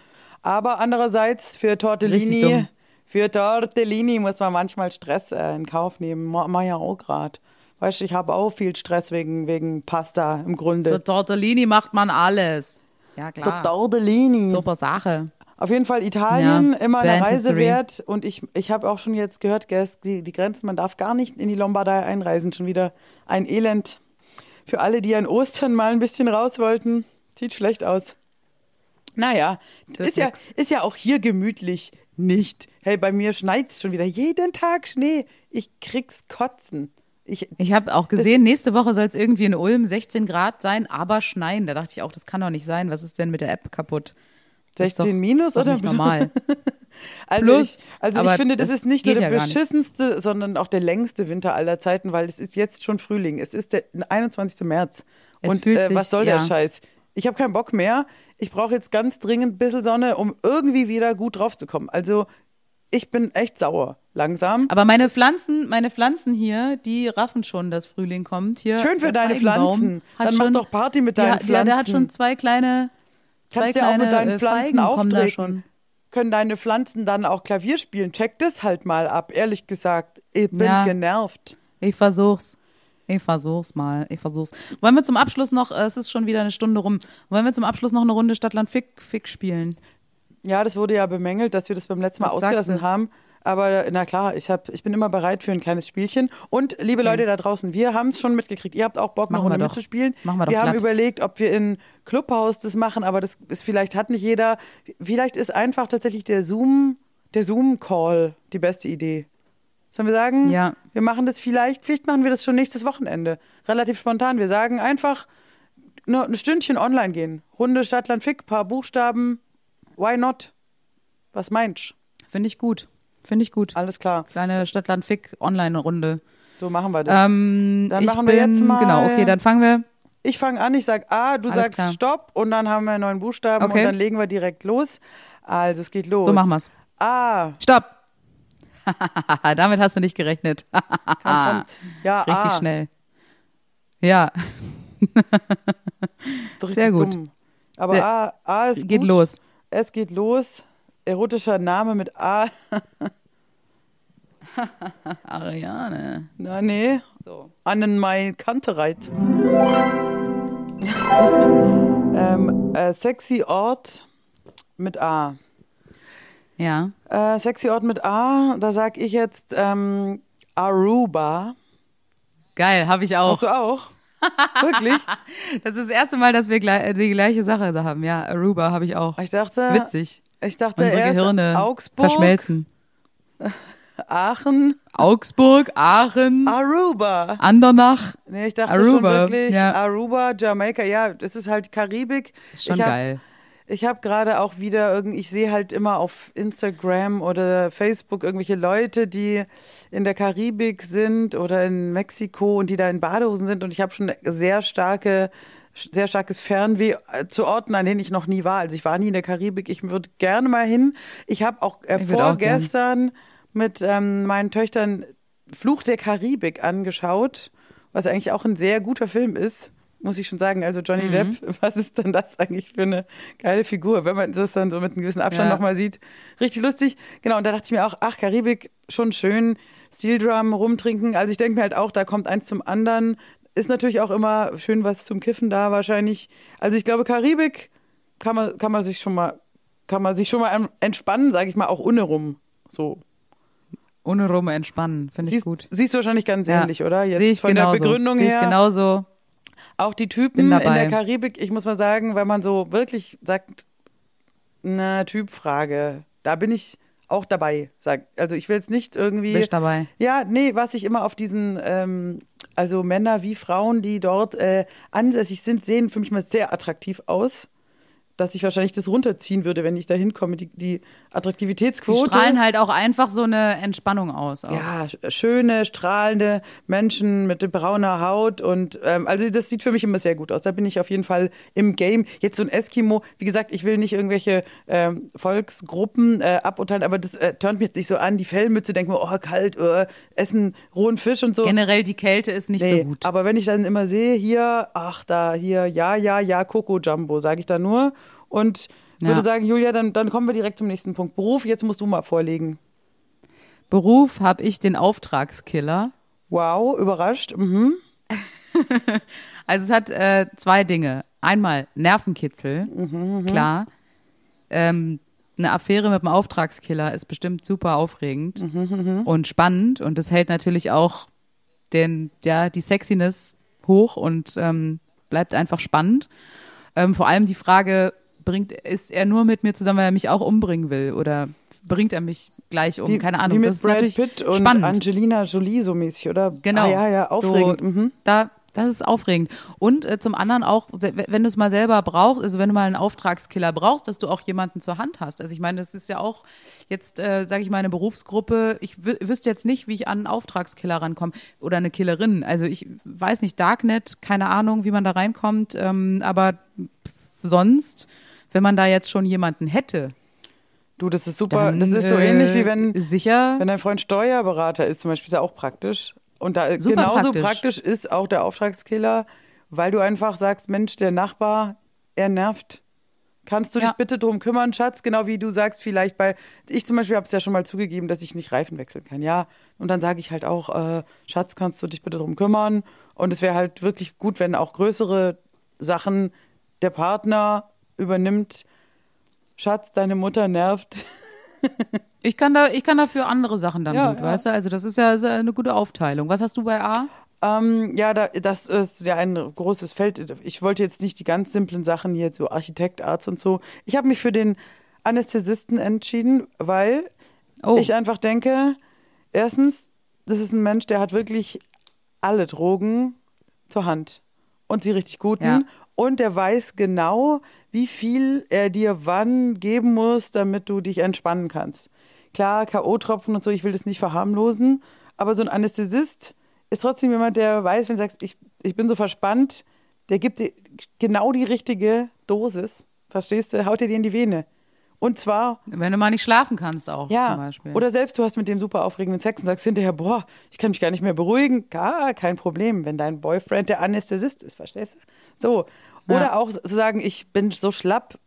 Speaker 3: Aber andererseits für Tortellini für Tortellini muss man manchmal Stress äh, in Kauf nehmen. Ma, ma ja auch gerade. Weißt du, ich habe auch viel Stress wegen, wegen Pasta im
Speaker 2: Für
Speaker 3: Grunde.
Speaker 2: Tortellini macht man alles. Ja,
Speaker 3: Für
Speaker 2: klar.
Speaker 3: Tortellini.
Speaker 2: Super Sache.
Speaker 3: Auf jeden Fall Italien,
Speaker 2: Ja,
Speaker 3: immer eine
Speaker 2: Band
Speaker 3: Reise
Speaker 2: History.
Speaker 3: wert. Und ich, ich habe auch schon jetzt gehört, Gers, die, die Grenzen, man darf gar nicht in die Lombardei einreisen. Schon wieder ein Elend. Für alle, die an Ostern mal ein bisschen raus wollten, sieht schlecht aus. Naja,
Speaker 2: Das
Speaker 3: ist ja,
Speaker 2: nix.
Speaker 3: ist ja auch hier gemütlich nicht. Hey, bei mir schneit's schon wieder. Jeden Tag Schnee. Ich krieg's kotzen. Ich,
Speaker 2: Ich habe auch gesehen, nächste Woche soll es irgendwie in Ulm 16 Grad sein, aber schneien. Da dachte ich auch, das kann doch nicht sein. Was ist denn mit der App kaputt? Das ist
Speaker 3: 16
Speaker 2: doch-
Speaker 3: minus oder
Speaker 2: nicht
Speaker 3: plus?
Speaker 2: normal?
Speaker 3: Also,
Speaker 2: Plus,
Speaker 3: ich, also ich
Speaker 2: aber
Speaker 3: finde, das
Speaker 2: das
Speaker 3: ist nicht nur der
Speaker 2: ja
Speaker 3: beschissenste, sondern auch der längste Winter aller Zeiten, weil es ist jetzt schon Frühling. Es ist der 21. März.
Speaker 2: Es
Speaker 3: Und äh,
Speaker 2: sich-
Speaker 3: was soll
Speaker 2: ja.
Speaker 3: der Scheiß? Ich habe keinen Bock mehr. Ich brauche jetzt ganz dringend ein bisschen Sonne, um irgendwie wieder gut drauf zu kommen. Also ich bin echt sauer. Langsam.
Speaker 2: Aber meine Pflanzen, meine Pflanzen hier, die raffen schon, dass Frühling kommt. Hier,
Speaker 3: Schön für deine Pflanzen. Dann mach
Speaker 2: schon,
Speaker 3: doch Party mit
Speaker 2: ja,
Speaker 3: deinen
Speaker 2: Ja, der hat
Speaker 3: Pflanzen.
Speaker 2: schon zwei kleine, zwei
Speaker 3: Kannst ja auch
Speaker 2: kleine
Speaker 3: mit deinen
Speaker 2: äh,
Speaker 3: Pflanzen
Speaker 2: Feigen
Speaker 3: auftreten.
Speaker 2: schon.
Speaker 3: Können deine Pflanzen dann auch Klavier spielen? Check das halt mal ab, ehrlich gesagt. Ich bin
Speaker 2: Ja.
Speaker 3: genervt.
Speaker 2: Ich versuch's. Ich versuch's mal. Ich versuch's. Wollen wir zum Abschluss noch, äh, es ist schon wieder eine Stunde rum, wollen wir zum Abschluss noch eine Runde Stadtland Fick, Fick spielen?
Speaker 3: Ja, das wurde ja bemängelt, dass wir das beim letzten Mal
Speaker 2: Was
Speaker 3: ausgelassen haben. Aber na klar, ich, hab, ich bin immer bereit für ein kleines Spielchen. Und liebe Leute da draußen, wir haben es schon mitgekriegt. Ihr habt auch Bock, eine Runde
Speaker 2: doch.
Speaker 3: mitzuspielen.
Speaker 2: Machen wir doch
Speaker 3: wir haben
Speaker 2: glatt.
Speaker 3: überlegt, ob wir in Clubhaus das machen, aber das ist vielleicht hat nicht jeder. Vielleicht ist einfach tatsächlich der Zoom, der Zoom-Call die beste Idee. Sollen wir sagen?
Speaker 2: Ja.
Speaker 3: Wir machen das vielleicht, vielleicht machen wir das schon nächstes Wochenende. Relativ spontan. Wir sagen einfach nur ein Stündchen online gehen. Runde Stadtland Fick, paar Buchstaben. Why not? Was meinst
Speaker 2: Finde ich gut. Finde ich gut.
Speaker 3: Alles klar,
Speaker 2: Kleine Stadtland Fick Online-Runde.
Speaker 3: so machen wir das.
Speaker 2: Ähm,
Speaker 3: Dann machen
Speaker 2: bin,
Speaker 3: wir jetzt mal-
Speaker 2: Genau, okay, dann fangen wir.
Speaker 3: ich fange an, ich sag A, du
Speaker 2: Alles
Speaker 3: sagst
Speaker 2: klar.
Speaker 3: Stopp und dann haben wir einen neuen Buchstaben
Speaker 2: Okay.
Speaker 3: und dann legen wir direkt los. Also es geht los.
Speaker 2: So machen wir's.
Speaker 3: A,
Speaker 2: Stopp! Damit hast du nicht gerechnet.
Speaker 3: Ja,
Speaker 2: Richtig
Speaker 3: A.
Speaker 2: schnell. Ja, Sehr gut.
Speaker 3: Dumm. Aber
Speaker 2: Sehr-
Speaker 3: A, A ist
Speaker 2: geht
Speaker 3: gut.
Speaker 2: los.
Speaker 3: Es geht los. Erotischer Name mit A.
Speaker 2: Ariane.
Speaker 3: Na, nee.
Speaker 2: So.
Speaker 3: Annenmai Kantereit. ähm, äh, sexy Ort mit A.
Speaker 2: Ja.
Speaker 3: Äh, sexy Ort mit A, da sag ich jetzt ähm, Aruba.
Speaker 2: Geil, habe ich auch.
Speaker 3: Hast du auch? Wirklich?
Speaker 2: Das ist das erste Mal, dass wir die gleiche Sache haben. Ja, Aruba habe ich auch.
Speaker 3: Ich dachte,
Speaker 2: Witzig.
Speaker 3: ich dachte
Speaker 2: Unsere
Speaker 3: erst
Speaker 2: Gehirne
Speaker 3: Augsburg,
Speaker 2: verschmelzen.
Speaker 3: Aachen,
Speaker 2: Augsburg, Aachen,
Speaker 3: Aruba.
Speaker 2: Andernach.
Speaker 3: Nee, ich dachte schon
Speaker 2: Aruba,
Speaker 3: wirklich
Speaker 2: ja.
Speaker 3: Aruba, Jamaika. Ja, das ist halt Karibik.
Speaker 2: Ist schon
Speaker 3: ich hab,
Speaker 2: geil.
Speaker 3: Ich habe gerade auch wieder irgendwie, ich sehe halt immer auf Instagram oder Facebook irgendwelche Leute, die in der Karibik sind oder in Mexiko und die da in Badehosen sind und ich habe schon sehr starke sehr starkes Fernweh äh, zu Orten, an denen ich noch nie war. Also ich war nie in der Karibik. Ich würde gerne mal hin. Ich habe auch äh, vorgestern mit ähm, meinen Töchtern Fluch der Karibik angeschaut, was eigentlich auch ein sehr guter Film ist, muss ich schon sagen. Also Johnny
Speaker 2: Mhm.
Speaker 3: Depp, was ist denn das eigentlich für eine geile Figur, wenn man das dann so mit einem gewissen Abstand
Speaker 2: Ja.
Speaker 3: nochmal sieht. Richtig lustig. Genau, und da dachte ich mir auch, ach, Karibik, schon schön, Steel Drum rumtrinken. Also ich denke mir halt auch, da kommt eins zum anderen. Ist natürlich auch immer schön was zum Kiffen da wahrscheinlich. Also ich glaube, Karibik kann man, kann man sich schon mal, kann man sich schon mal entspannen, sage ich mal, auch ohne rum. So.
Speaker 2: Ohne Rum entspannen, finde ich gut.
Speaker 3: siehst du wahrscheinlich ganz
Speaker 2: Ja.
Speaker 3: ähnlich, oder? Jetzt
Speaker 2: Sehe ich
Speaker 3: von
Speaker 2: genauso.
Speaker 3: der Begründung
Speaker 2: Sehe ich
Speaker 3: her.
Speaker 2: genauso.
Speaker 3: Auch die Typen in der Karibik, ich muss mal sagen, wenn man so wirklich sagt, eine Typfrage, da bin ich auch dabei. Sag, also ich will jetzt nicht irgendwie.
Speaker 2: Bist dabei.
Speaker 3: Ja, nee, was ich immer auf diesen, ähm, also Männer wie Frauen, die dort äh, ansässig sind, sehen für mich mal sehr attraktiv aus. Dass ich wahrscheinlich das runterziehen würde, wenn ich da hinkomme, die, die
Speaker 2: Die
Speaker 3: Attraktivitätsquote.
Speaker 2: strahlen halt auch einfach so eine Entspannung aus. Auch.
Speaker 3: Ja, sch- schöne, strahlende Menschen mit brauner Haut und ähm, also das sieht für mich immer sehr gut aus. Da bin ich auf jeden Fall im Game. Jetzt so ein Eskimo, wie gesagt, ich will nicht irgendwelche ähm, Volksgruppen äh, aburteilen, aber das äh, turnt mich jetzt nicht so an, die Fellmütze, denken wir, oh, kalt, äh, essen rohen Fisch und so.
Speaker 2: Generell die Kälte ist nicht
Speaker 3: Nee,
Speaker 2: so gut.
Speaker 3: aber wenn ich dann immer sehe, hier, ach, da, hier, ja, ja, ja, Coco Jumbo, sage ich da nur. Und
Speaker 2: Ja.
Speaker 3: würde sagen, Julia, dann, dann kommen wir direkt zum nächsten Punkt. Beruf, jetzt musst du mal vorlegen.
Speaker 2: Beruf habe ich den Auftragskiller.
Speaker 3: Wow, überrascht. Mhm.
Speaker 2: Also es hat äh, zwei Dinge. Einmal Nervenkitzel,
Speaker 3: Mhm,
Speaker 2: klar. Ähm, eine Affäre mit einem Auftragskiller ist bestimmt super aufregend
Speaker 3: Mhm,
Speaker 2: und spannend und das hält natürlich auch den, ja, die Sexiness hoch und ähm, bleibt einfach spannend. Ähm, vor allem die Frage, bringt, ist er nur mit mir zusammen, weil er mich auch umbringen will oder bringt er mich gleich um?
Speaker 3: Wie,
Speaker 2: Keine Ahnung.
Speaker 3: Wie mit
Speaker 2: das ist
Speaker 3: Brad
Speaker 2: natürlich
Speaker 3: Pitt und
Speaker 2: spannend.
Speaker 3: Angelina Jolie so mäßig, oder?
Speaker 2: Genau.
Speaker 3: Ah, ja, ja, aufregend.
Speaker 2: So,
Speaker 3: mhm.
Speaker 2: da, das ist aufregend. Und äh, zum anderen auch, wenn du es mal selber brauchst, also wenn du mal einen Auftragskiller brauchst, dass du auch jemanden zur Hand hast. Also ich meine, das ist ja auch jetzt, äh, sage ich mal, eine Berufsgruppe. Ich wü wüsste jetzt nicht, wie ich an einen Auftragskiller rankomme oder eine Killerin. Also ich weiß nicht, Darknet, keine Ahnung, wie man da reinkommt. Ähm, aber sonst, wenn man da jetzt schon jemanden hätte,
Speaker 3: Du, das ist super.
Speaker 2: dann
Speaker 3: das ist so
Speaker 2: äh,
Speaker 3: ähnlich wie wenn,
Speaker 2: sicher
Speaker 3: wenn dein Freund Steuerberater ist, zum Beispiel, ist ja auch praktisch. Und da
Speaker 2: Super
Speaker 3: genauso
Speaker 2: praktisch.
Speaker 3: praktisch. ist auch der Auftragskiller, weil du einfach sagst, Mensch, der Nachbar, er nervt. Kannst du
Speaker 2: Ja.
Speaker 3: dich bitte drum kümmern, Schatz? Genau wie du sagst, vielleicht bei, ich zum Beispiel habe es ja schon mal zugegeben, dass ich nicht Reifen wechseln kann, ja. Und dann sage ich halt auch, äh, Schatz, kannst du dich bitte drum kümmern? Und es wäre halt wirklich gut, wenn auch größere Sachen der Partner übernimmt. Schatz, deine Mutter nervt.
Speaker 2: Ich kann da, ich kann dafür andere Sachen dann
Speaker 3: Ja,
Speaker 2: gut,
Speaker 3: ja.
Speaker 2: weißt du? Also das ist ja, eine gute Aufteilung. Was hast du bei A?
Speaker 3: Ähm, ja, da, das ist ja ein großes Feld. Ich wollte jetzt nicht die ganz simplen Sachen hier, so Architekt, Arzt und so. Ich habe mich für den Anästhesisten entschieden, weil
Speaker 2: Oh,
Speaker 3: ich einfach denke, erstens, das ist ein Mensch, der hat wirklich alle Drogen zur Hand und sie richtig guten.
Speaker 2: Ja.
Speaker 3: Und der weiß genau, wie viel er dir wann geben muss, damit du dich entspannen kannst. Klar, K.O.-Tropfen und so, ich will das nicht verharmlosen, aber so ein Anästhesist ist trotzdem jemand, der weiß, wenn du sagst, ich, ich bin so verspannt, der gibt dir genau die richtige Dosis, verstehst du, haut dir die in die Vene. Und zwar
Speaker 2: wenn du mal nicht schlafen kannst auch
Speaker 3: ja,
Speaker 2: zum Beispiel.
Speaker 3: oder selbst du hast mit dem super aufregenden Sex und sagst hinterher, boah, ich kann mich gar nicht mehr beruhigen. Gar kein Problem, wenn dein Boyfriend der Anästhesist ist, verstehst du? So. Oder
Speaker 2: Ja.
Speaker 3: auch zu sagen, ich bin so schlapp,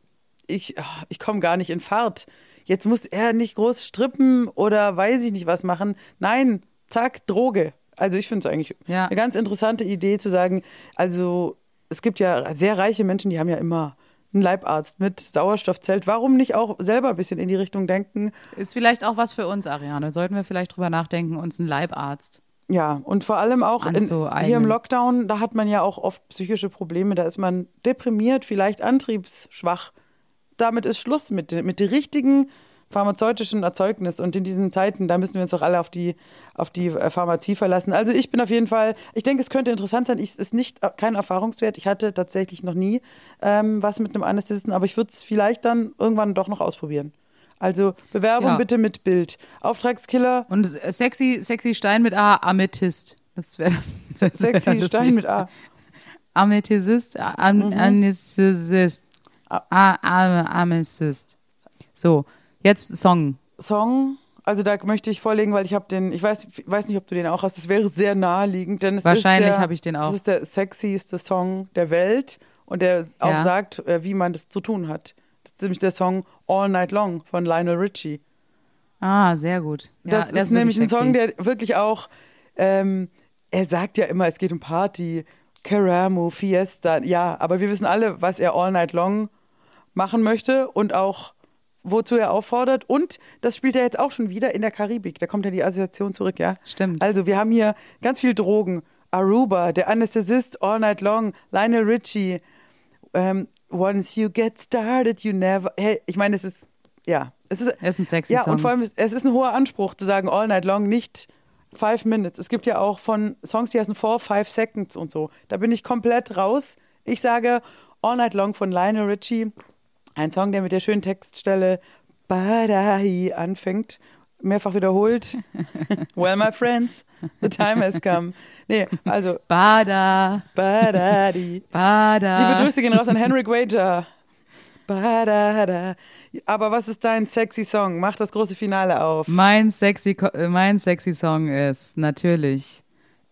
Speaker 3: ich, ah, ich komme gar nicht in Fahrt. Jetzt muss er nicht groß strippen oder weiß ich nicht was machen. Nein, zack, Droge. Also ich finde es eigentlich
Speaker 2: Ja.
Speaker 3: eine ganz interessante Idee zu sagen, also es gibt ja sehr reiche Menschen, die haben ja immer einen Leibarzt mit Sauerstoffzelt. Warum nicht auch selber ein bisschen in die Richtung denken?
Speaker 2: ist vielleicht auch was für uns, Ariane. Sollten wir vielleicht drüber nachdenken, uns einen Leibarzt.
Speaker 3: Ja, und vor allem auch in, hier im Lockdown, da hat man ja auch oft psychische Probleme, da ist man deprimiert, vielleicht antriebsschwach. Damit ist Schluss mit, mit der richtigen pharmazeutischen Erzeugnis. Und in diesen Zeiten, da müssen wir uns doch alle auf die, auf die äh, Pharmazie verlassen. Also ich bin auf jeden Fall, ich denke, es könnte interessant sein. Ich, es ist nicht äh, kein Erfahrungswert. Ich hatte tatsächlich noch nie ähm, was mit einem Anästhesisten, aber ich würde es vielleicht dann irgendwann doch noch ausprobieren. Also Bewerbung
Speaker 2: Ja.
Speaker 3: bitte mit Bild. Auftragskiller,
Speaker 2: Und sexy, sexy Stein mit A, Amethyst. Das wäre
Speaker 3: sexy Stein mit A. Mhm.
Speaker 2: Amethysist, Am Anästhesist. A- A- Amethyst. So, jetzt Song.
Speaker 3: Song, also da möchte ich vorlegen, weil ich habe den, ich weiß, weiß nicht, ob du den auch hast, das wäre sehr naheliegend, denn es
Speaker 2: Wahrscheinlich
Speaker 3: ist
Speaker 2: habe ich den auch.
Speaker 3: Das ist der sexieste Song der Welt und der auch
Speaker 2: Ja.
Speaker 3: sagt, äh, wie man das zu tun hat. Das ist nämlich der Song All Night Long von Lionel Richie.
Speaker 2: Ah, sehr gut. Ja,
Speaker 3: das
Speaker 2: der
Speaker 3: ist nämlich ein Song, der wirklich auch, ähm, er sagt ja immer, es geht um Party, Karamu, Fiesta, ja, aber wir wissen alle, was er All Night Long machen möchte und auch wozu er auffordert. Und das spielt er jetzt auch schon wieder in der Karibik. Da kommt ja die Assoziation zurück, ja.
Speaker 2: Stimmt.
Speaker 3: Also wir haben hier ganz viel Drogen. Aruba, der Anästhesist All Night Long, Lionel Richie. Ähm, Once you get started, you never. Hey, ich meine, es ist ja, es ist
Speaker 2: Er ist ein sexy
Speaker 3: ja
Speaker 2: Song.
Speaker 3: und vor allem es es ist ein hoher Anspruch zu sagen All Night Long, nicht Five Minutes. Es gibt ja auch von Songs, die heißen Four, Five Seconds und so. Da bin ich komplett raus. Ich sage All Night Long von Lionel Richie. Ein Song, der mit der schönen Textstelle Badai anfängt, mehrfach wiederholt. well, my friends, the time has come. Nee, also
Speaker 2: Bada,
Speaker 3: Badadi.
Speaker 2: Bada.
Speaker 3: Liebe Grüße gehen raus an Henrik Wager. Badada. Aber was ist dein sexy Song? Mach das große Finale auf.
Speaker 2: Mein sexy, äh, mein sexy Song ist natürlich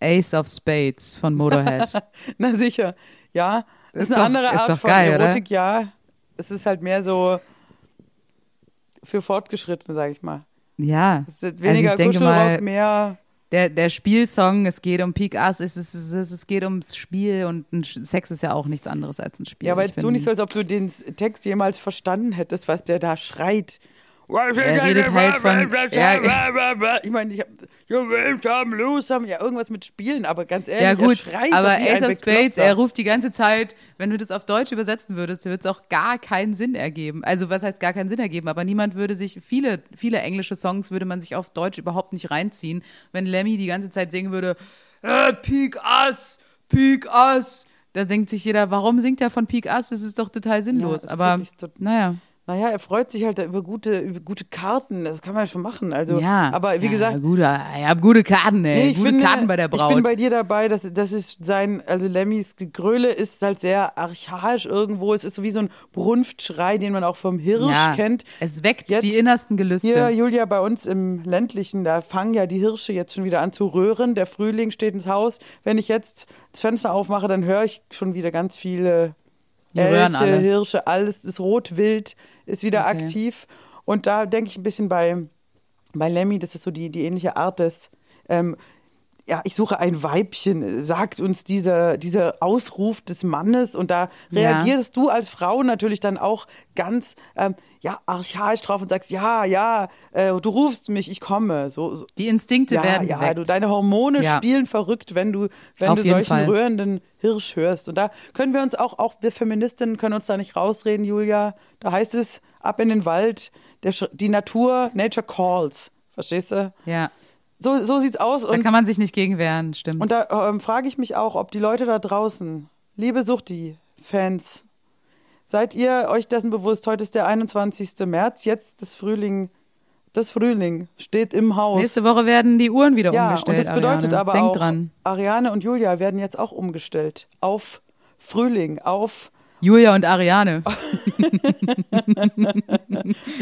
Speaker 2: Ace of Spades von Motorhead.
Speaker 3: Na sicher. Ja, das ist,
Speaker 2: Ist
Speaker 3: eine
Speaker 2: doch-
Speaker 3: andere Art von
Speaker 2: geil, oder?
Speaker 3: Erotik, ja. Es ist halt mehr so für Fortgeschrittene, sag ich mal.
Speaker 2: Ja,
Speaker 3: Es ist
Speaker 2: also
Speaker 3: weniger
Speaker 2: ich denke
Speaker 3: Kuschelrock,
Speaker 2: mal,
Speaker 3: mehr.
Speaker 2: der, der Spielsong, es geht um Peak Ass, es, es, ist- es geht ums Spiel und ein Sex ist ja auch nichts anderes als ein Spiel.
Speaker 3: Ja, jetzt tu
Speaker 2: bin-
Speaker 3: nicht so, als ob du den Text jemals verstanden hättest, was der da schreit.
Speaker 2: Er redet halt von- ja.
Speaker 3: ich meine, ich hab You will some, lose some. Ja, irgendwas mit Spielen, aber ganz ehrlich,
Speaker 2: Ja gut,
Speaker 3: er schreit
Speaker 2: aber Ace
Speaker 3: ein
Speaker 2: of Spades, er ruft die ganze Zeit, wenn du das auf Deutsch übersetzen würdest, würde es auch gar keinen Sinn ergeben. Also was heißt gar keinen Sinn ergeben, aber niemand würde sich, viele, viele englische Songs würde man sich auf Deutsch überhaupt nicht reinziehen, wenn Lemmy die ganze Zeit singen würde, äh, Peak Us, Peak Us. Da denkt sich jeder, warum singt er von Peak Us? Das ist doch total sinnlos.
Speaker 3: ist
Speaker 2: aber naja.
Speaker 3: Naja, er freut sich halt über gute, über gute Karten. Das kann man ja schon machen. Also,
Speaker 2: Ja,
Speaker 3: aber wie
Speaker 2: ja,
Speaker 3: gesagt,
Speaker 2: gute, ich habe gute Karten, ey.
Speaker 3: Nee, ich
Speaker 2: gute
Speaker 3: finde,
Speaker 2: Karten bei der
Speaker 3: Ich
Speaker 2: Braut.
Speaker 3: bin bei dir dabei, dass das ist sein, also Lemmys Gegröle ist halt sehr archaisch irgendwo. Es ist so wie so ein Brunftschrei, den man auch vom Hirsch
Speaker 2: ja,
Speaker 3: kennt.
Speaker 2: es weckt
Speaker 3: Jetzt
Speaker 2: die innersten Gelüste.
Speaker 3: Hier, Julia, bei uns im ländlichen, da fangen ja die Hirsche jetzt schon wieder an zu röhren. Der Frühling steht ins Haus. Wenn ich jetzt das Fenster aufmache, dann höre ich schon wieder ganz viele Elche. Hirsche, alles. Das Rotwild ist wieder
Speaker 2: Okay.
Speaker 3: aktiv. Und da denke ich ein bisschen bei, bei Lemmy, das ist so die, die ähnliche Art des, ähm, ja, ich suche ein Weibchen, sagt uns dieser, dieser Ausruf des Mannes. Und da
Speaker 2: Ja.
Speaker 3: reagierst du als Frau natürlich dann auch ganz, ähm, ja, archaisch drauf und sagst, ja, ja, äh, du rufst mich, ich komme. So, so.
Speaker 2: Die Instinkte
Speaker 3: Ja,
Speaker 2: werden
Speaker 3: ja, du, deine Hormone
Speaker 2: Ja.
Speaker 3: spielen verrückt, wenn du, wenn
Speaker 2: Auf
Speaker 3: du solchen
Speaker 2: Fall.
Speaker 3: rührenden Hirsch hörst. Und da können wir uns auch, auch wir Feministinnen können uns da nicht rausreden, Julia. Da heißt es, ab in den Wald, der, die Natur, Nature calls. Verstehst du?
Speaker 2: ja,
Speaker 3: So, so sieht's aus.
Speaker 2: da
Speaker 3: Und,
Speaker 2: kann man sich nicht gegen wehren, stimmt.
Speaker 3: und da ähm, frage ich mich auch, ob die Leute da draußen, liebe Suchti-Fans, seid ihr euch dessen bewusst, heute ist der 21. März, jetzt das Frühling, das Frühling steht im Haus.
Speaker 2: Nächste Woche werden die Uhren wieder
Speaker 3: Ja,
Speaker 2: umgestellt.
Speaker 3: und das bedeutet
Speaker 2: Ariane.
Speaker 3: aber
Speaker 2: Denk
Speaker 3: auch,
Speaker 2: dran.
Speaker 3: Ariane und Julia werden jetzt auch umgestellt auf Frühling, auf
Speaker 2: Julia und Ariane.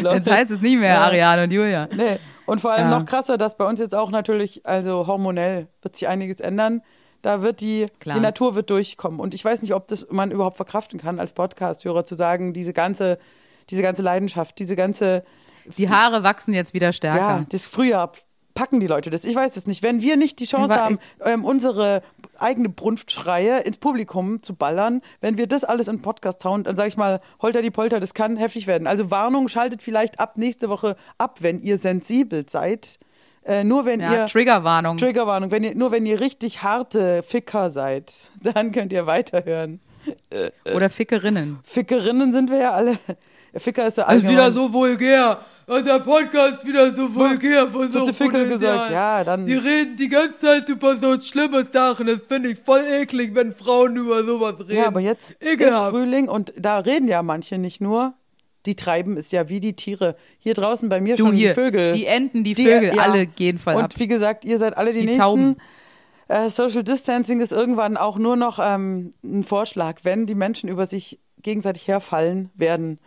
Speaker 2: Jetzt heißt es nicht mehr. Ariane und Julia.
Speaker 3: Nee. Und vor allem
Speaker 2: Ja.
Speaker 3: noch krasser, dass bei uns jetzt auch natürlich, also hormonell wird sich einiges ändern. Da wird die,
Speaker 2: Klar.
Speaker 3: die Natur wird durchkommen. Und ich weiß nicht, ob das man überhaupt verkraften kann, als Podcast-Hörer zu sagen, diese ganze, diese ganze Leidenschaft, diese ganze,
Speaker 2: Die Haare wachsen jetzt wieder
Speaker 3: ja,
Speaker 2: stärker.
Speaker 3: das Frühjahr packen die Leute das. Ich weiß es nicht. Wenn wir nicht die Chance haben, ähm, unsere eigene Brunftschreie ins Publikum zu ballern, wenn wir das alles in Podcast hauen, dann sage ich mal, holter die Polter, das kann heftig werden. Also Warnung, schaltet vielleicht ab nächste Woche ab, wenn ihr sensibel seid. Äh, nur wenn
Speaker 2: Ja,
Speaker 3: ihr
Speaker 2: Triggerwarnung.
Speaker 3: Triggerwarnung, wenn ihr nur wenn ihr richtig harte Ficker seid, dann könnt ihr weiterhören.
Speaker 2: Oder Fickerinnen.
Speaker 3: Fickerinnen sind wir ja alle. Ficker ist ja
Speaker 2: Also wieder
Speaker 3: allgemein-
Speaker 2: so vulgär. Der Podcast wieder so vulgär von
Speaker 3: so die Ficker gesagt, ja, dann
Speaker 2: Die reden die ganze Zeit über so schlimme Sachen. Das finde ich voll eklig, wenn Frauen über sowas reden.
Speaker 3: Ja, aber jetzt ist
Speaker 2: Ekelhaft.
Speaker 3: Frühling und da reden ja manche nicht nur. Die treiben es ja wie die Tiere. Hier draußen bei mir
Speaker 2: Du
Speaker 3: schon
Speaker 2: hier,
Speaker 3: die Vögel.
Speaker 2: die Enten, die Vögel, alle gehen voll
Speaker 3: Und
Speaker 2: ab.
Speaker 3: wie gesagt, ihr seid alle die,
Speaker 2: Die
Speaker 3: Nächsten.
Speaker 2: Tauben.
Speaker 3: Äh, Social Distancing ist irgendwann auch nur noch ähm, ein Vorschlag, wenn die Menschen über sich gegenseitig herfallen werden.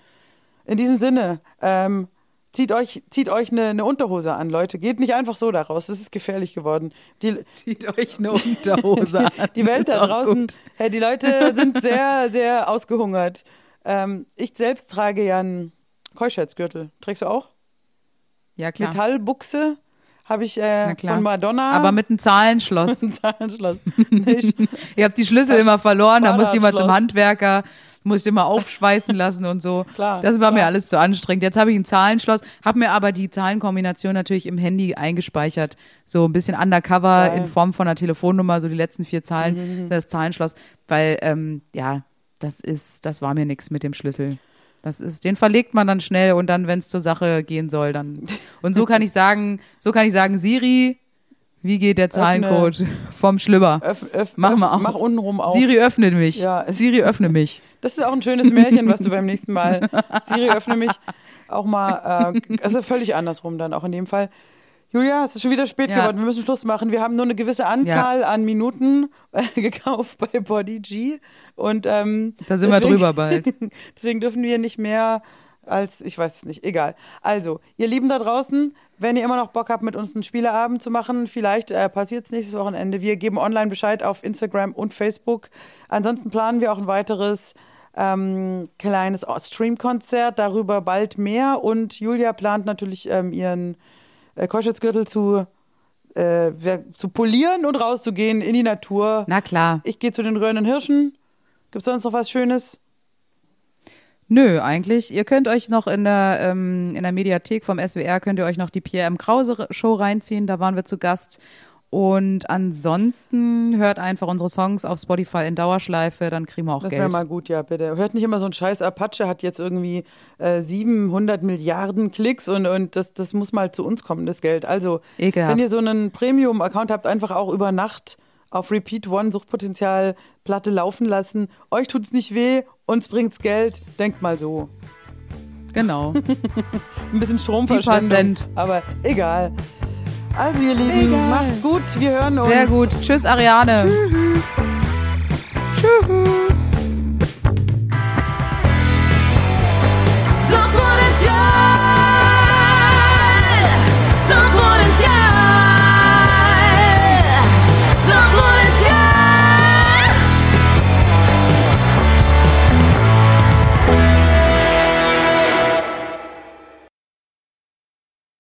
Speaker 3: In diesem Sinne, ähm, zieht euch, zieht euch eine, eine Unterhose an, Leute. Geht nicht einfach so daraus. Das ist gefährlich geworden. Die,
Speaker 2: Zieht euch eine Unterhose an.
Speaker 3: die Welt da draußen, hey, die Leute sind sehr, sehr ausgehungert. Ähm, ich selbst trage ja einen Keuschheitsgürtel. Trägst du auch?
Speaker 2: Ja, klar.
Speaker 3: Metallbuchse habe ich äh, von Madonna.
Speaker 2: Aber mit einem Zahlenschloss.
Speaker 3: ein Zahlenschloss. Nicht.
Speaker 2: Ihr habt die Schlüssel immer verloren, da du immer zum. Handwerker, musst immer aufschweißen lassen und so.
Speaker 3: Klar,
Speaker 2: das war mir
Speaker 3: klar.
Speaker 2: alles zu anstrengend. Jetzt habe ich ein Zahlenschloss, habe mir aber die Zahlenkombination natürlich im Handy eingespeichert. So ein bisschen undercover
Speaker 3: Geil.
Speaker 2: in Form von einer Telefonnummer, so die letzten vier Zahlen, das Zahlenschloss. Weil, ähm, ja, das ist, das war mir nichts mit dem Schlüssel. Das ist, den verlegt man dann schnell und dann, wenn es zur Sache gehen soll, dann. Und so kann ich sagen, so kann ich sagen, Siri, wie geht der Zahlencode vom Schlüpper?
Speaker 3: Öff, öff,
Speaker 2: Mach
Speaker 3: öff,
Speaker 2: mal auf.
Speaker 3: Mach untenrum auf.
Speaker 2: Siri öffnet mich.
Speaker 3: Ja.
Speaker 2: Siri öffne mich.
Speaker 3: Das ist auch ein schönes Märchen, was du beim nächsten Mal. Siri, öffne mich. Auch mal, äh, also völlig andersrum dann auch in dem Fall. Julia, es ist schon wieder spät
Speaker 2: Ja.
Speaker 3: geworden. Wir müssen Schluss machen. Wir haben nur eine gewisse Anzahl an Minuten äh, gekauft bei Body G. Und ähm,
Speaker 2: Da sind wir drüber bald.
Speaker 3: deswegen dürfen wir nicht mehr als, ich weiß es nicht, egal. Also, ihr Lieben da draußen, wenn ihr immer noch Bock habt, mit uns einen Spieleabend zu machen, vielleicht äh, passiert es nächstes Wochenende. Wir geben online Bescheid auf Instagram und Facebook. Ansonsten planen wir auch ein weiteres ähm, kleines Streamkonzert, darüber bald mehr. Und Julia plant natürlich ähm, ihren äh, Koschwitzgürtel zu, äh, zu polieren und rauszugehen in die Natur.
Speaker 2: Na klar.
Speaker 3: Ich gehe zu den Röhrenden Hirschen. Gibt's sonst noch was Schönes?
Speaker 2: Nö, eigentlich. Ihr könnt euch noch in der, ähm, in der Mediathek vom SWR, könnt ihr euch noch die Pierre M. Krause Show reinziehen. Da waren wir zu Gast. Und ansonsten hört einfach unsere Songs auf Spotify in Dauerschleife, dann kriegen wir auch
Speaker 3: Das wäre
Speaker 2: Geld.
Speaker 3: mal gut, ja, bitte. Hört nicht immer so ein Scheiß. Apache hat jetzt irgendwie äh, 700 Milliarden Klicks und, und das, das muss mal zu uns kommen, das Geld. Also,
Speaker 2: Ekelhaft.
Speaker 3: wenn ihr so einen Premium-Account habt, einfach auch über Nacht auf Repeat One Suchtpotenzial Platte laufen lassen. Euch tut es nicht weh, uns bringt's Geld. Denkt mal so.
Speaker 2: Genau.
Speaker 3: Ein bisschen Stromverschwendung, aber egal. Also ihr Lieben,
Speaker 2: egal.
Speaker 3: macht's gut. Wir hören uns.
Speaker 2: Sehr gut. Tschüss Ariane. Tschüss. Tschüss. Suchtpotenzial.